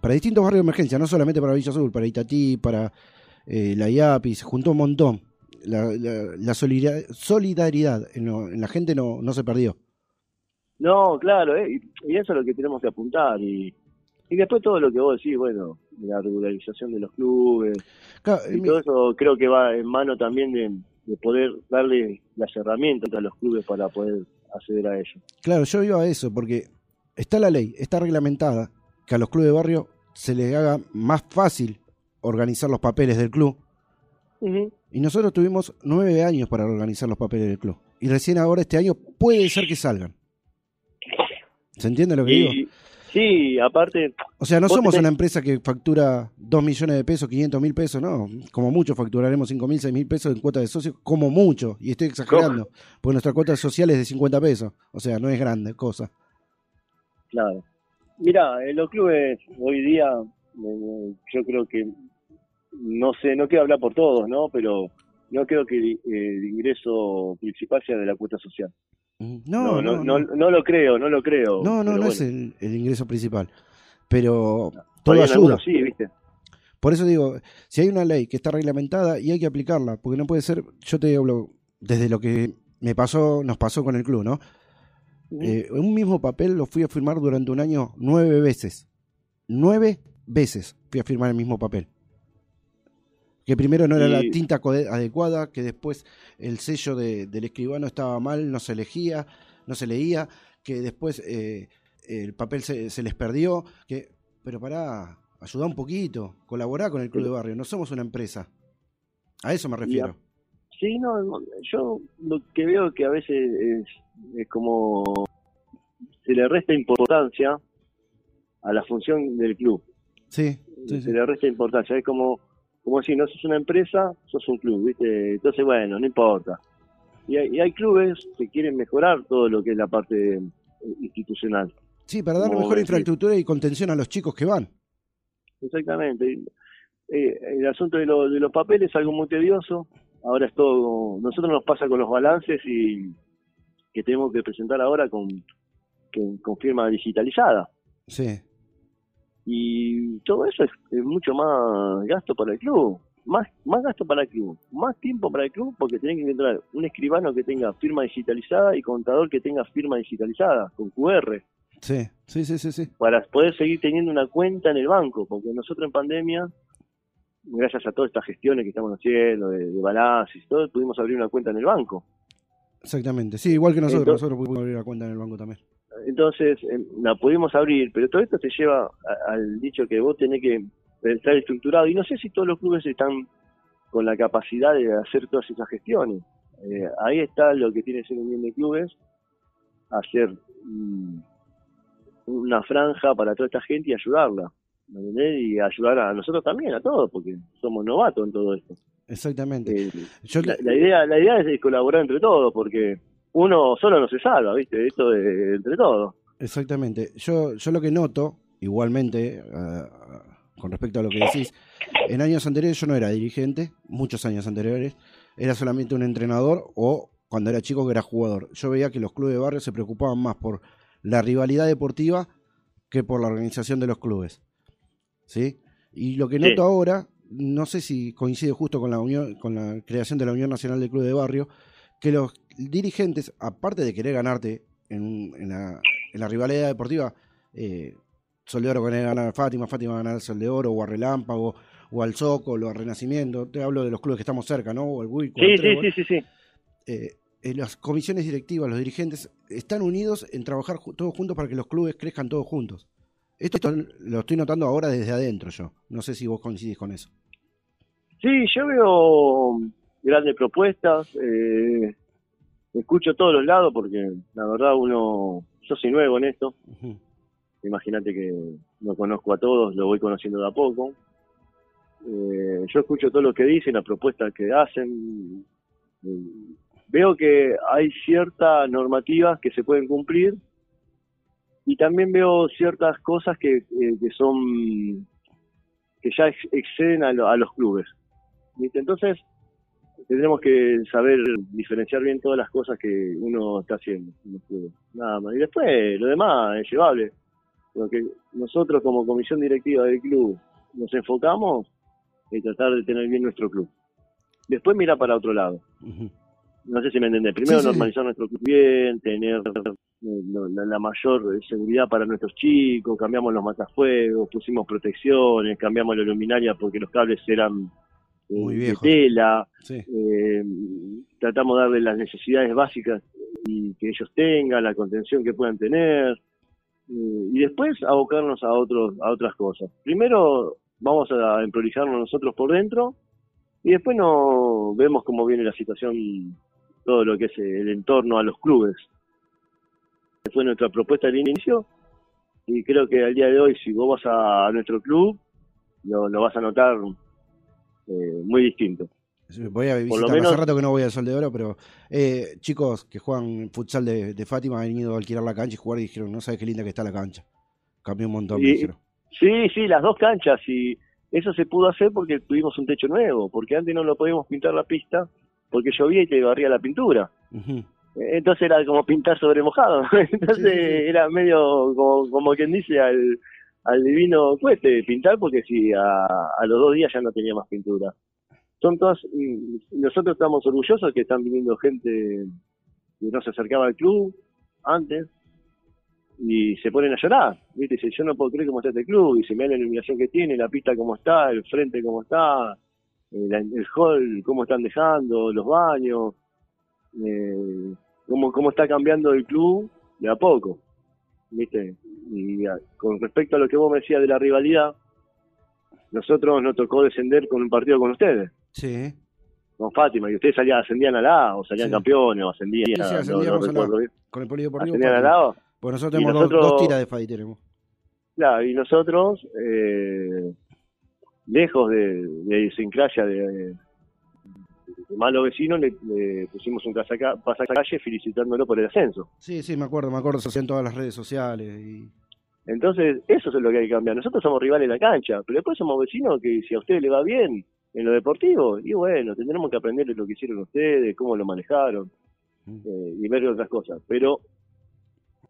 para distintos barrios de emergencia, no solamente para Villa Azul, para Itatí, para eh, la IAPI, se juntó un montón. La, la- la solidaridad, solidaridad en, en la gente no, no se perdió. No, claro, eh, y, eso es lo que tenemos que apuntar. Y, y después todo lo que vos decís, bueno, la regularización de los clubes, Claro, y mi- todo eso creo que va en mano también de, de poder darle las herramientas a los clubes para poder acceder a ello. Claro, yo iba a eso, porque está la ley, está reglamentada, que a los clubes de barrio se les haga más fácil organizar los papeles del club. Y nosotros tuvimos nueve años para organizar los papeles del club. Y recién ahora este año puede ser que salgan. ¿Se entiende lo que digo? Sí, aparte, O sea, no somos tenés- una empresa que factura 2 millones de pesos, 500 mil pesos, no. Como mucho facturaremos 5 mil, 6 mil pesos en cuota de socios, como mucho. Y estoy exagerando, porque nuestra cuota social es de 50 pesos. O sea, no es grande cosa. claro. Mira, en los clubes hoy día, eh, yo creo que, no sé, no quiero hablar por todos, ¿no? Pero no creo que eh, el ingreso principal sea de la cuota social. No, no, no, no, no lo creo, no lo creo. No, no, no es el, el ingreso principal. Pero todo ayuda. algunos Sí, viste. Por eso digo, si hay una ley que está reglamentada y hay que aplicarla, porque no puede ser, yo te hablo desde lo que me pasó, nos pasó con el club, ¿no? Eh, un mismo papel lo fui a firmar durante un año nueve veces. Nueve veces fui a firmar el mismo papel. Que primero no era la tinta adecuada, que después el sello de- del escribano estaba mal, no se elegía, no se leía, que después eh, el papel se, se les perdió, que pero pará, ayudá un poquito, colaborá con el club de barrio, no somos una empresa. A eso me refiero. Sí, no, no, yo lo que veo que a veces es, es como se le resta importancia a la función del club. Sí, sí, se le resta importancia. Es como, como si no sos una empresa, sos un club, ¿viste? Entonces, bueno, no importa. Y hay, y hay clubes que quieren mejorar todo lo que es la parte eh, institucional. Sí, para Como mejor decir, infraestructura y contención a los chicos que van. Exactamente. Eh, el asunto de, lo- de los papeles es algo muy tedioso. Ahora es todo. Nosotros nos pasa con los balances y que tenemos que presentar ahora con, con, con firma digitalizada. Sí. Y todo eso es, es mucho más gasto para el club. Más, más gasto para el club, más tiempo para el club porque tenés que encontrar un escribano que tenga firma digitalizada y contador que tenga firma digitalizada con QR Sí, sí, sí, sí, sí. para poder seguir teniendo una cuenta en el banco, porque nosotros en pandemia, gracias a todas estas gestiones que estamos haciendo, de, de balances y todo, pudimos abrir una cuenta en el banco. Exactamente. Sí, igual que nosotros, Entonces- nosotros pudimos abrir la cuenta en el banco también. Entonces, eh, la pudimos abrir, pero todo esto te lleva a- al dicho que vos tenés que estar estructurado, y no sé si todos los clubes están con la capacidad de hacer todas esas gestiones. Eh, ahí está lo que tiene que ser un bien de clubes, hacer mm, una franja para toda esta gente y ayudarla. ¿Me entendés? Y ayudar a nosotros también, a todos, porque somos novatos en todo esto. Exactamente. Eh, Yo la, la idea la idea es colaborar entre todos, porque uno solo no se salva, ¿viste? Esto de entre todos. Exactamente. Yo, yo lo que noto, igualmente, ah, con respecto a lo que decís, en años anteriores yo no era dirigente, muchos años anteriores, era solamente un entrenador o cuando era chico que era jugador. Yo veía que los clubes de barrio se preocupaban más por la rivalidad deportiva que por la organización de los clubes. ¿Sí? Y lo que Sí. noto ahora, no sé si coincide justo con la unión, con la creación de la Unión Nacional de Clubes de Barrio, que los dirigentes, aparte de querer ganarte en, en la, en la rivalidad deportiva, eh, Sol de Oro a ganar a Fátima, Fátima ganar al Sol de Oro, o a Relámpago, o al Zócolo, o a Renacimiento, te hablo de los clubes que estamos cerca, ¿no? O al Wico, Sí, sí, sí, sí, sí. Eh, eh, las comisiones directivas, los dirigentes, están unidos en trabajar todos juntos para que los clubes crezcan todos juntos. Esto, esto lo estoy notando ahora desde adentro yo. No sé si vos coincidís con eso. Sí, yo veo grandes propuestas, eh, escucho todos los lados porque la verdad uno, yo soy nuevo en esto, Ujú. imagínate que no conozco a todos, lo voy conociendo de a poco. Eh, yo escucho todo lo que dicen, las propuestas que hacen. Eh, veo que hay ciertas normativas que se pueden cumplir y también veo ciertas cosas que, eh, que son que ya ex- exceden a, lo- a los clubes. Entonces tendremos que saber diferenciar bien todas las cosas que uno está haciendo. en los clubes. Nada más. Y después lo demás es llevable lo que nosotros como comisión directiva del club nos enfocamos es tratar de tener bien nuestro club. Después mira para otro lado. Ujú. No sé si me entendés. Primero Sí, sí, sí. normalizar nuestro bien, tener eh, la, la mayor seguridad para nuestros chicos, cambiamos los matafuegos, pusimos protecciones, cambiamos la luminaria porque los cables eran eh, Muy de tela, eh, tratamos de darle las necesidades básicas y que ellos tengan, la contención que puedan tener, eh, y después abocarnos a otros a otras cosas. Primero vamos a emprolijarnos nosotros por dentro y después no vemos cómo viene la situación, todo lo que es el entorno a los clubes. Fue nuestra propuesta al inicio y creo que al día de hoy si vos vas a, nuestro club lo, lo vas a notar eh, muy distinto. Voy a visitar, menos- hace rato que no voy al Sol de Oro, pero eh, chicos que juegan futsal de, de Fátima han venido a alquilar la cancha y jugar y dijeron, no sabes qué linda que está la cancha. Cambió un montón, me dijeron. Sí, sí, las dos canchas y eso se pudo hacer porque tuvimos un techo nuevo, porque antes no lo podíamos pintar la pista porque llovía y te barría la pintura. Entonces era como pintar sobre mojado. Entonces Sí, sí, sí. era medio como, como quien dice al, al divino cueste pintar porque si a, a los dos días ya no tenía más pintura. Son todas, nosotros estamos orgullosos que están viniendo gente que no se acercaba al club antes y se ponen a llorar. ¿viste? Dice, yo no puedo creer cómo está este club y se me da la iluminación que tiene, la pista cómo está, el frente cómo está, el hall cómo están dejando, los baños eh, cómo, cómo está cambiando el club de a poco, ¿viste? Y a- con respecto a lo que vos me decías de la rivalidad, nosotros nos tocó descender con un partido con ustedes, Sí. con Fátima, y ustedes salían, ascendían a la A, o salían Sí. campeones, o ascendían, Sí, sí, no- no, ascendíamos a la A. recuerdo bien. Con el polideportivo. ¿Ascendían a Fátima. la A? Porque nosotros tenemos dos- nosotros- dos, tiras de FADI tenemos. Claro, y nosotros, eh, lejos de, de idiosincrasia de, de malos vecinos, le, le pusimos un casaca- pasacalle felicitándolo por el ascenso. Sí, sí, me acuerdo, me acuerdo, se en todas las redes sociales. Y... Entonces, eso es lo que hay que cambiar. Nosotros somos rivales en la cancha, pero después somos vecinos que si a ustedes le va bien en lo deportivo, y bueno, tendremos que aprender de lo que hicieron ustedes, cómo lo manejaron, eh, y ver otras cosas. Pero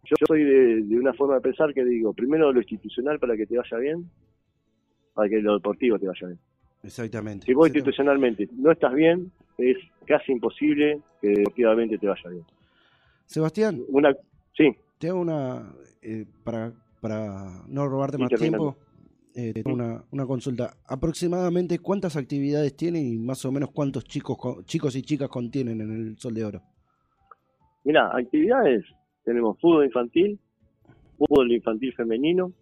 yo soy de, de una forma de pensar que digo, primero lo institucional para que te vaya bien, para que lo deportivo te vaya bien. Exactamente. Si vos Exactamente. institucionalmente no estás bien, es casi imposible que deportivamente te vaya bien. Sebastián, Una, sí, te hago una. eh, para, para no robarte Sí, más tiempo, eh, una, una consulta. ¿Aproximadamente cuántas actividades tienen y más o menos cuántos chicos, co- chicos y chicas contienen en el Sol de Oro? Mira, actividades, tenemos fútbol infantil, fútbol infantil femenino,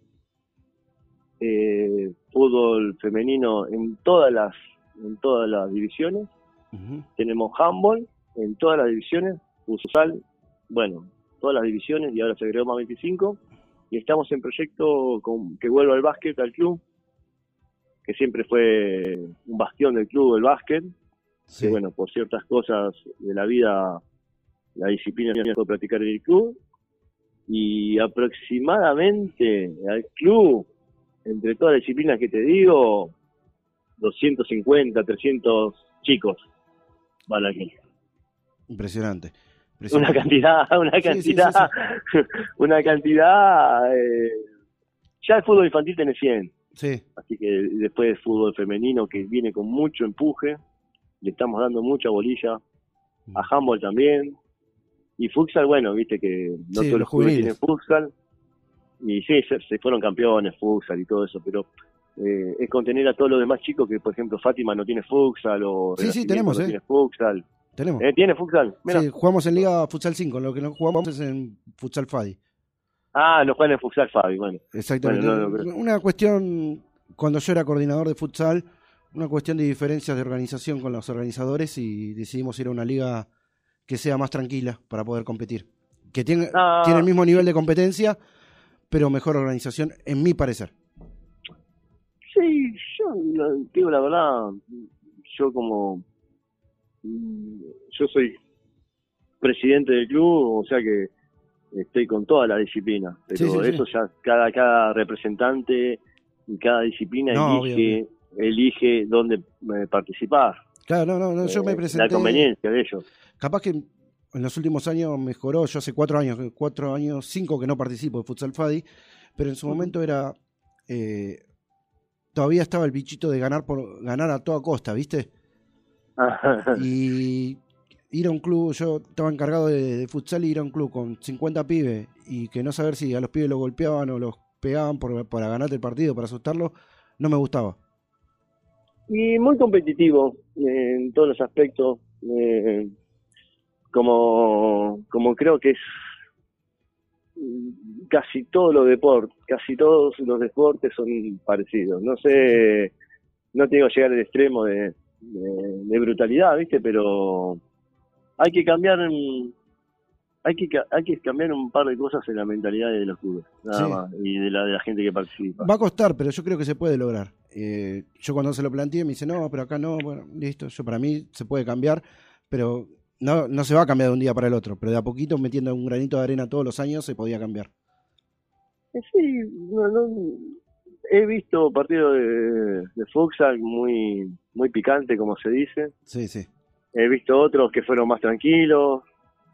eh, fútbol femenino en todas las en todas las divisiones, tenemos handball en todas las divisiones, futsal, bueno, todas las divisiones y ahora se agregó más 25 y estamos en proyecto con que vuelva el básquet al club, que siempre fue un bastión del club el básquet, Sí. que bueno, por ciertas cosas de la vida, la disciplina puede practicar en el club. Y aproximadamente al club, entre todas las disciplinas que te digo, 250, 300 chicos van aquí. Impresionante. Una cantidad, una Sí, sí, sí, cantidad, una cantidad. eh, ya el fútbol infantil tiene 100. Sí, Así que después el fútbol femenino que viene con mucho empuje, le estamos dando mucha bolilla, Mm. a handball también, y futsal, bueno, viste que no todos los clubes tienen futsal, y sí, se, se fueron campeones, futsal y todo eso, pero eh, es contener a todos los demás chicos que, por ejemplo, Fátima no tiene futsal, o Sí, sí, tenemos, no eh. tiene futsal. tenemos. Eh, ¿Tiene futsal? Mira. Sí, jugamos en Liga Futsal 5, lo que no jugamos es en Futsal Fadi. Ah, no juegan en futsal, Fabi, bueno. Exactamente. Bueno, no, no, pero- Una cuestión, cuando yo era coordinador de futsal, una cuestión de diferencias de organización con los organizadores y decidimos ir a una liga que sea más tranquila para poder competir. Que tiene, Ah. tiene el mismo nivel de competencia, pero mejor organización, en mi parecer. Sí, yo la- digo la verdad, yo como mm, yo soy presidente del club, o sea que estoy con toda la disciplina, pero Sí, sí, sí. eso ya cada cada representante y cada disciplina No, elige elige dónde eh, participar. Claro, no, no, no, yo me Eh, presenté. La conveniencia de ellos. Capaz que en los últimos años mejoró. Yo hace cuatro años, cuatro años, cinco que no participo de Futsal Fadi, pero en su momento era. eh, todavía estaba el bichito de ganar por ganar a toda costa, ¿viste? Y ir a un club, yo estaba encargado de, de futsal y ir a un club con 50 pibes y que no saber si a los pibes los golpeaban o los pegaban por, para ganarte el partido, para asustarlos, no me gustaba. y muy competitivo eh, en todos los aspectos eh, como como creo que es casi todos los deportes casi todos los deportes son parecidos no sé no tengo que llegar al extremo de, de, de brutalidad viste pero hay que cambiar hay que hay que cambiar un par de cosas en la mentalidad de los clubes nada Sí. más y de la de la gente que participa Va a costar, pero yo creo que se puede lograr. Eh, yo cuando se lo planteé me dice, no, pero acá no, bueno, listo, yo para mí se puede cambiar, pero no, no se va a cambiar de un día para el otro, pero de a poquito metiendo un granito de arena todos los años se podía cambiar. Sí, no, no, he visto partidos de, de futsal muy, muy picante, como se dice. Sí, sí. He visto otros que fueron más tranquilos.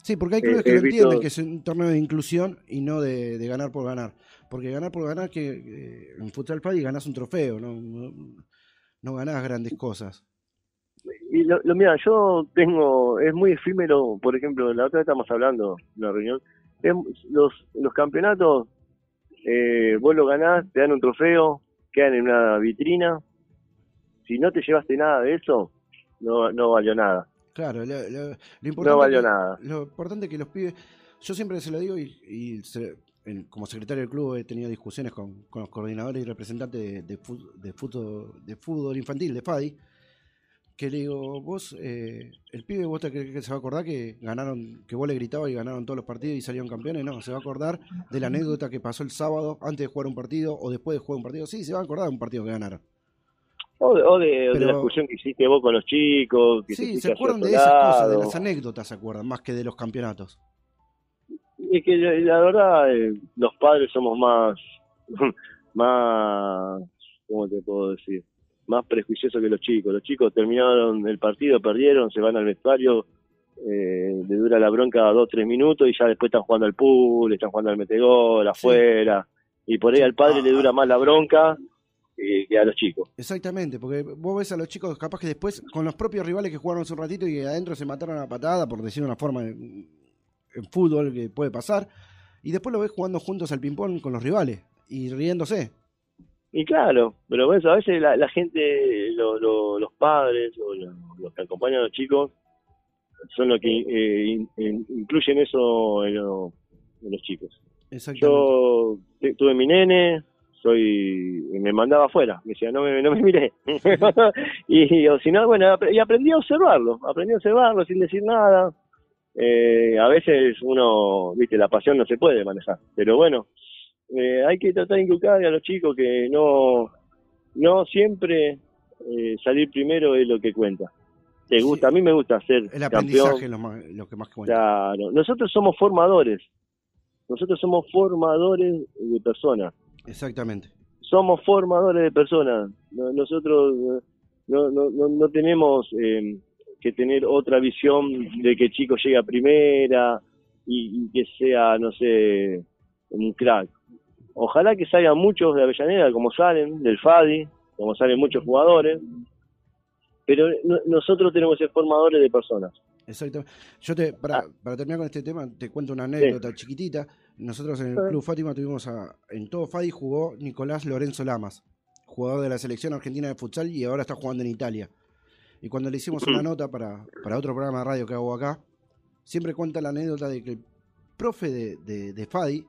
Sí, porque hay Eh, clubes que lo visto- entienden, que es un torneo de inclusión y no de, de ganar por ganar. Porque ganar por ganar, que eh, en Futsal Paddy ganás un trofeo, no, no, no ganás grandes cosas. Y lo, lo mira, yo tengo, es muy efímero, por ejemplo, la otra vez estamos hablando en la reunión, es- los, los campeonatos, eh, vos lo ganás, te dan un trofeo, quedan en una vitrina. Si no te llevaste nada de eso, no, no valió nada. Claro, lo, lo- lo importante No valió que- nada. Lo importante que los pibes, yo siempre se lo digo y, y se- en- como secretario del club he tenido discusiones con, con los coordinadores y representantes de, de, de fútbol, de fútbol infantil, de FADI, que le digo, vos, eh, el pibe, vos te crees que se va a acordar que ganaron, que vos le gritabas y ganaron todos los partidos y salieron campeones, no, se va a acordar de la anécdota que pasó el sábado antes de jugar un partido o después de jugar un partido, sí, se va a acordar de un partido que ganaron. O de, o de, o de Pero- la discusión que hiciste vos con los chicos. Que Sí, se acuerdan de esas cosas, de las anécdotas se acuerdan, más que de los campeonatos. Es que la, la verdad, eh, los padres somos más, más, ¿cómo te puedo decir? Más prejuiciosos que los chicos. Los chicos terminaron el partido, perdieron, se van al vestuario, eh, le dura la bronca dos, tres minutos y ya después están jugando al pool, están jugando al metegol, afuera. Y por ahí al padre le dura más la bronca eh, que a los chicos. Exactamente, porque vos ves a los chicos capaz que después, con los propios rivales que jugaron hace un ratito y que adentro se mataron a patada, por decir una forma en, en fútbol que puede pasar, y después lo ves jugando juntos al ping-pong con los rivales y riéndose. Y claro, pero ves, a veces la, la gente, lo- lo- los padres o lo- los que acompañan a los chicos son los que eh, in- in- incluyen eso en, lo- en los chicos. Yo tuve mi nene, soy me mandaba afuera, me decía, no me, no me miré. y o si no, bueno, y aprendí a observarlo, aprendí a observarlo sin decir nada. Eh, a veces uno, viste, la pasión no se puede manejar, pero bueno, eh, hay que tratar de inculcar a los chicos que no, no siempre eh, salir primero es lo que cuenta. Te gusta, a mí me gusta ser El campeón. aprendizaje es lo, más- lo que más cuenta. Claro, nosotros somos formadores. Nosotros somos formadores de personas. Exactamente. Somos formadores de personas. No- Nosotros eh, no, no, no, no tenemos eh, que tener otra visión de que el chico llegue a primera y, y que sea, no sé, un crack. Ojalá que salgan muchos de Avellaneda, como salen, del FADI, como salen muchos jugadores. Pero no- nosotros tenemos que ser formadores de personas. Exactamente. Yo te, para, para terminar con este tema, te cuento una anécdota chiquitita. Nosotros en el Sí. Club Fátima tuvimos a, en todo Fadi jugó Nicolás Lorenzo Lamas, jugador de la selección argentina de futsal y ahora está jugando en Italia. Y cuando le hicimos una nota para, para otro programa de radio que hago acá, siempre cuenta la anécdota de que el profe de, de, de Fadi,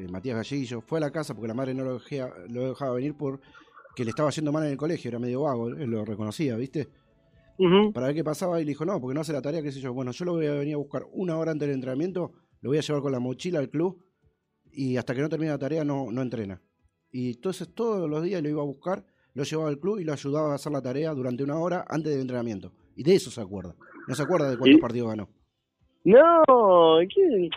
eh, Matías Galleguillo, fue a la casa porque la madre no lo dejaba, lo dejaba venir porque que le estaba yendo mal en el colegio, era medio vago, él lo reconocía, ¿viste? Para ver qué pasaba y le dijo, no, porque no hace la tarea, qué sé yo. Bueno, yo lo voy a venir a buscar una hora antes del entrenamiento, lo voy a llevar con la mochila al club y hasta que no termine la tarea no, no entrena. Y entonces todos los días lo iba a buscar, lo llevaba al club y lo ayudaba a hacer la tarea durante una hora antes del entrenamiento. Y de eso se acuerda. No se acuerda de cuántos partidos ganó. No, ¿qué?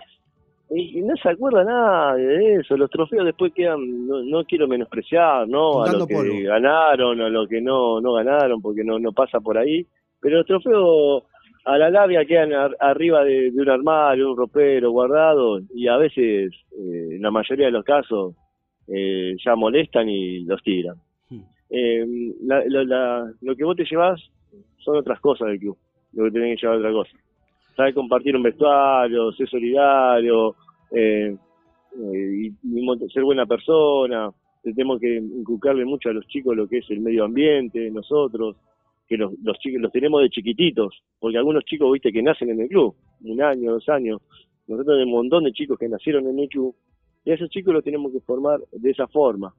Y- no se acuerda nada de eso. Los trofeos después quedan, no, no quiero menospreciar, ¿no? A lo que polvo. ganaron, a lo que no, no ganaron, porque no, no pasa por ahí. Pero los trofeos a la larga quedan ar- arriba de, de un armario, un ropero guardado, y a veces, eh, en la mayoría de los casos, eh, ya molestan y los tiran. Hmm. Eh, la- la- la- lo que vos te llevas son otras cosas del club, lo que tenés que llevar otra cosa. Saber compartir un vestuario, ser solidario, eh, eh, y, y ser buena persona. Tenemos que inculcarle mucho a los chicos lo que es el medio ambiente, nosotros, que los, los chicos los tenemos de chiquititos, porque algunos chicos, viste, que nacen en el club, un año, dos años. Nosotros tenemos un montón de chicos que nacieron en el club, y a esos chicos los tenemos que formar de esa forma.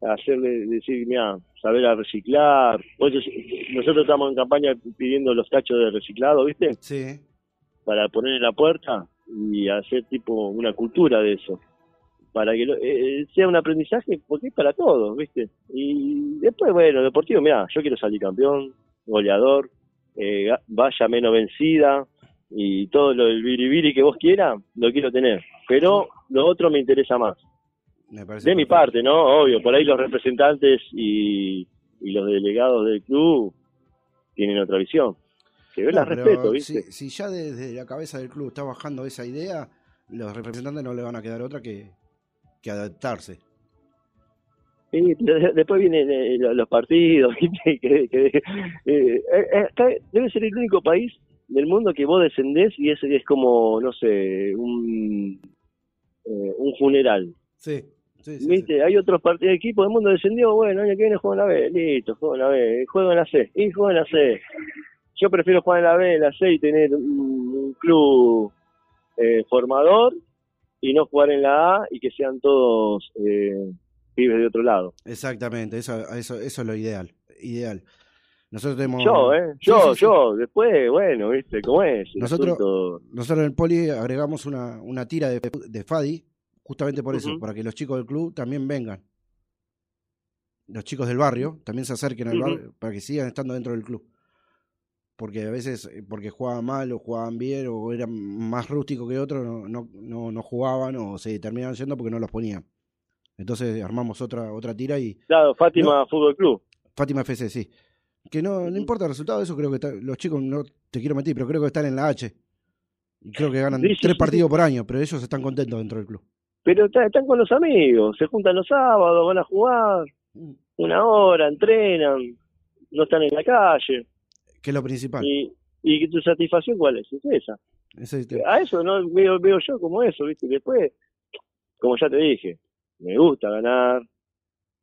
Hacerle decir, mira, saber a reciclar. Por eso, nosotros estamos en campaña pidiendo los tachos de reciclado, ¿viste? Sí. para poner en la puerta y hacer tipo una cultura de eso. Para que lo- eh, sea un aprendizaje porque es para todos viste y después bueno deportivo mira yo quiero salir campeón goleador eh, vaya menos vencida y todo lo del biribiri que vos quieras lo quiero tener. Pero lo otro me interesa más. Me parece de mi parte no obvio por ahí los representantes y, y los delegados del club tienen otra visión que yo No, la respeto viste Si, si ya desde la cabeza del club está bajando esa idea, los representantes no le van a quedar otra que, que adaptarse. De- después vienen eh, lo- los partidos, ¿viste? que, que- eh, eh, acá debe ser el único país del mundo que vos descendés y es, es como, no sé, un, eh, un funeral. Sí, sí, sí. ¿Viste? Hay otros partidos, equipos del mundo descendió, bueno, año que viene juegan la B, listo, juegan la B, juegan la C, y juegan la C. Yo prefiero jugar en la B, en la C y tener un, club eh, formador y no jugar en la A y que sean todos eh, pibes de otro lado. Exactamente, eso, eso, eso es lo ideal. Ideal. Nosotros tenemos. Yo, ¿eh? Yo, sí, sí. yo. Después, bueno, ¿viste cómo es? Nosotros- Nosotros en el Poli agregamos una, una tira de, de Fadi, justamente por eso, para que los chicos del club también vengan. Los chicos del barrio también se acerquen al barrio para que sigan estando dentro del club. Porque a veces, eh, porque jugaban mal o jugaban bien o eran más rústicos que otros, no, no, no, no jugaban o se terminaban yendo porque no los ponían. Entonces armamos otra, otra tira y Claro, Fátima Fútbol Club. Fátima FC, sí. Que no, no importa el resultado, eso creo que está- los chicos, no te quiero mentir, pero creo que están en la H. Y creo que ganan Sí, sí, tres sí. partidos por año, pero ellos están contentos dentro del club. Pero está- están con los amigos, se juntan los sábados, van a jugar Mm. una hora, entrenan, no están en la calle. Que es lo principal. Y, y tu satisfacción, ¿cuál es? Es esa. Es el- A eso no veo, veo yo como eso, ¿viste? Después, como ya te dije, me gusta ganar,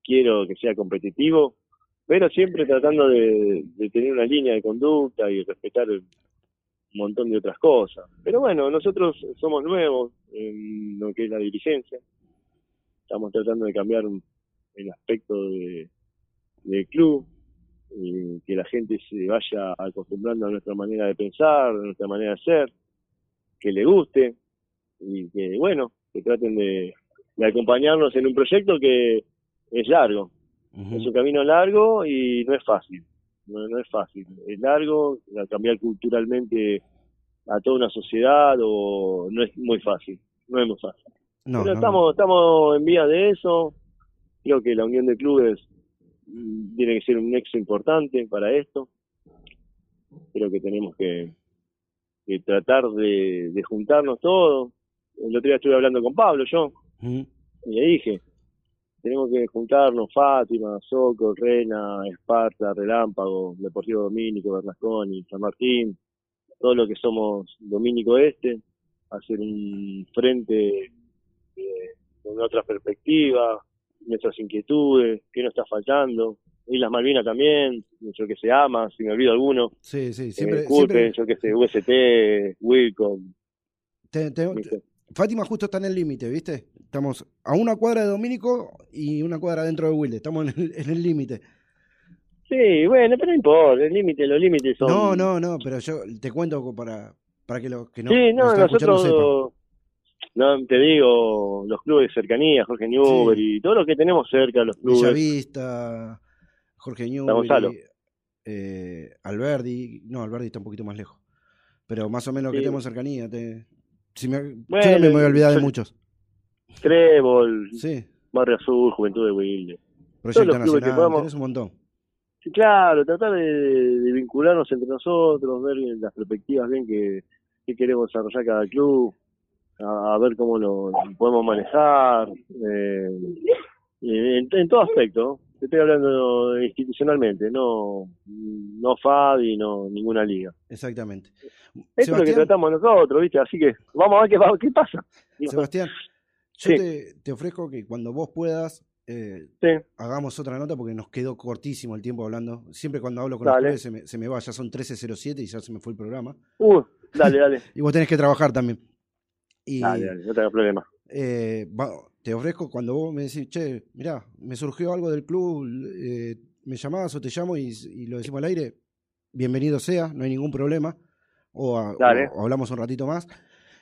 quiero que sea competitivo, pero siempre tratando de, de tener una línea de conducta y respetar un montón de otras cosas. Pero bueno, nosotros somos nuevos en lo que es la dirigencia, estamos tratando de cambiar el aspecto de, del club, y que la gente se vaya acostumbrando a nuestra manera de pensar, a nuestra manera de ser, que le guste y que, bueno, que traten de, de acompañarnos en un proyecto que es largo. Es un camino largo y no es fácil. No, no es fácil. Es largo, cambiar culturalmente a toda una sociedad o no es muy fácil. No es muy fácil. No, Pero no, estamos, estamos en vía de eso. Creo que la unión de clubes tiene que ser un nexo importante para esto. Creo que tenemos que, que tratar de, de juntarnos todos. El otro día estuve hablando con Pablo, yo, y le dije, tenemos que juntarnos Fátima, Soco, Rena, Esparta, Relámpago, Deportivo Domínico, Bernasconi, San Martín, todo lo que somos Domínico Este, hacer un frente eh, con otra perspectiva, nuestras inquietudes, qué nos está faltando, Islas Malvinas también, yo que se ama, si me olvido alguno, Sí, sí, eh, siempre, siempre yo que sé, UST, Wilcom, te- te-. Fátima justo está en el límite, ¿viste? Estamos a una cuadra de Domínico y una cuadra dentro de Wilde. Estamos en el- límite. Sí, bueno, pero no importa, el límite, los límites son... No, no, no, pero yo te cuento para, para que los que no, sí, no, nosotros, no, te digo, los clubes de cercanía, Jorge Newbery, y todos los que tenemos cerca, los clubes. Bellavista, Jorge. Newbery, eh, Alberdi, no, Alberdi está un poquito más lejos. Pero más o menos que Sí. tenemos cercanía. Te, si me, yo Bueno, también me voy a olvidar de yo- muchos. Trébol, Sí, Barrio Azul, Juventud de Wilde. Proyecto los clubes que Nacional, podamos- tenés un montón. Sí, claro, tratar de, de vincularnos entre nosotros, ver las perspectivas bien que, que queremos desarrollar cada club, a, a ver cómo lo, lo podemos manejar, eh, y en, en todo aspecto. Te estoy hablando institucionalmente, no no FADI, no ninguna liga. Exactamente. Esto es lo que tratamos nosotros, ¿viste? Así que vamos a ver qué, pasa. Sebastián, yo Sí. te, te ofrezco que cuando vos puedas eh, Sí. hagamos otra nota porque nos quedó cortísimo el tiempo hablando. Siempre cuando hablo con Dale. los clubes se me, se me va, ya son 13.07 y ya se me fue el programa. Uh, dale, dale. Y vos tenés que trabajar también. Y Dale, dale, no tengas problema. eh, te ofrezco cuando vos me decís, che, mirá, me surgió algo del club, eh, me llamás o te llamo y, y lo decimos al aire, bienvenido sea, no hay ningún problema. O, a- Dale. o- o hablamos un ratito más.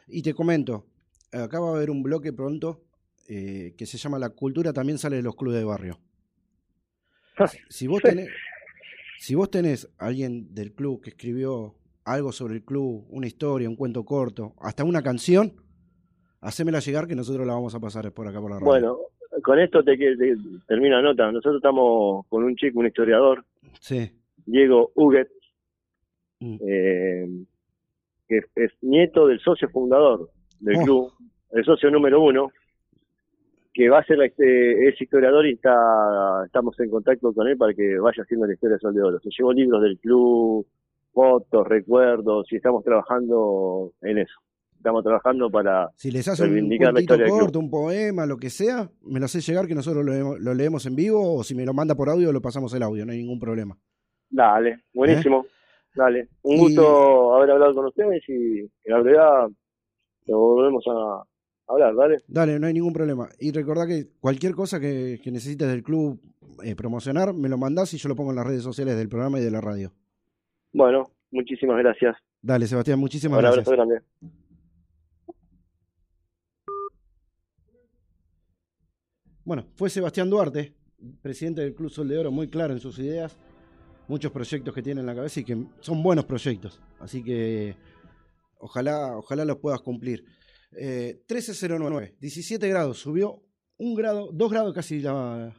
Y te comento, acá va a haber un bloque pronto eh, que se llama La cultura también sale de los clubes de barrio. Si vos tenés, si vos tenés alguien del club que escribió algo sobre el club, una historia, un cuento corto, hasta una canción, hacémela llegar que nosotros la vamos a pasar por acá por la radio. Bueno, con esto te, te- termino la nota. Nosotros estamos con un chico, un historiador, Sí. Diego Huguet, Mm. eh, que es, es nieto del socio fundador del Oh. club, el socio número uno, que va a ser este, es historiador y está estamos en contacto con él para que vaya haciendo la historia de Sol de Oro. Se llevó libros del club, fotos, recuerdos, y estamos trabajando en eso. Estamos trabajando para Si les hace un la del club. corto, un poema, lo que sea, me lo hace llegar que nosotros lo, leemos- lo leemos en vivo o si me lo manda por audio lo pasamos el audio, no hay ningún problema. Dale, buenísimo. Dale. Un ¿Eh? Y- gusto haber hablado con ustedes y en la verdad lo volvemos a hablar, ¿vale? Dale, no hay ningún problema. Y recordá que cualquier cosa que, que necesites del club eh, promocionar, me lo mandás y yo lo pongo en las redes sociales del programa y de la radio. Bueno, muchísimas gracias. Dale, Sebastián, muchísimas Un gracias. abrazo grande. Bueno, fue Sebastián Duarte, presidente del Club Sol de Oro, muy claro en sus ideas, muchos proyectos que tiene en la cabeza y que son buenos proyectos. Así que ojalá, ojalá los puedas cumplir. Eh, 1309, 17 grados, subió un grado, dos grados casi la.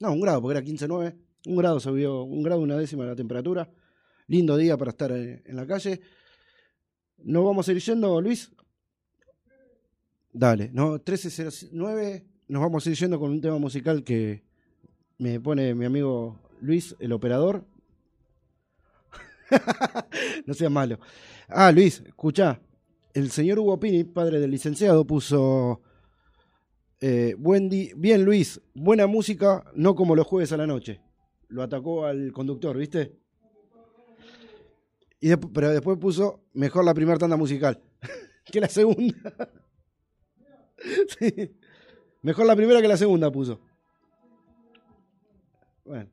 No, un grado, porque era 15.9. Un grado subió, un grado, una décima la temperatura. Lindo día para estar eh, en la calle. ¿Nos vamos a ir yendo, Luis? Dale, no, 1309, nos vamos a ir yendo con un tema musical que me pone mi amigo Luis, el operador. no sea malo. Ah, Luis, escucha. El señor Hugo Pini, padre del licenciado, puso. eh, Bien, Luis, buena música, no como los jueves a la noche. Lo atacó al conductor, ¿viste? Y despu- pero después puso mejor la primera tanda musical que la segunda. Sí. Mejor la primera que la segunda puso. Bueno.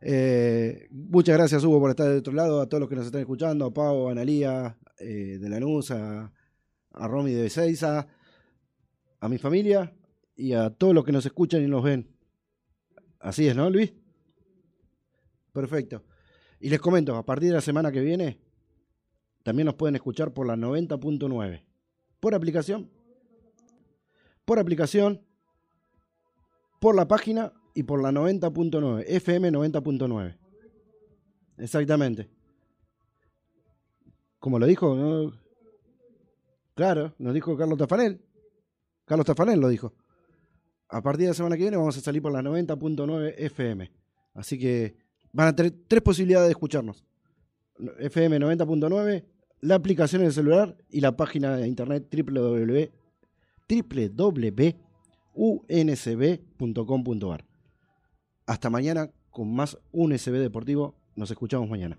Eh, muchas gracias, Hugo, por estar de otro lado. A todos los que nos están escuchando, a Pau, a Analía, eh, de Lanús, a, a Romy de Bezeiza, a mi familia y a todos los que nos escuchan y nos ven. Así es, ¿no, Luis? Perfecto. Y les comento, a partir de la semana que viene, también nos pueden escuchar por la 90.9. Por aplicación, por aplicación, por la página y por la 90.9, FM 90.9. Exactamente. Como lo dijo, ¿no? claro, nos dijo Carlos Tafanel. Carlos Tafanel lo dijo. A partir de la semana que viene vamos a salir por la 90.9 FM. Así que van a tener tres posibilidades de escucharnos. FM 90.9, la aplicación en el celular y la página de internet www www.unsb.com.ar. Hasta mañana con más UNSB Deportivo. Nos escuchamos mañana.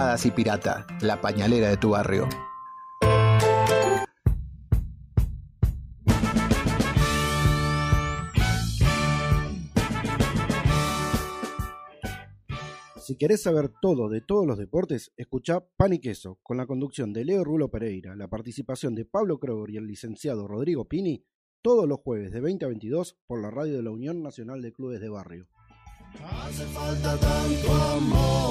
Y la pañalera de tu barrio. Si querés saber todo de todos los deportes, escuchá Pan y Queso, con la conducción de Leo Rulo Pereira, la participación de Pablo Kroger y el licenciado Rodrigo Pini, todos los jueves de 20 a 22 por la radio de la Unión Nacional de Clubes de Barrio. Hace falta tanto amor.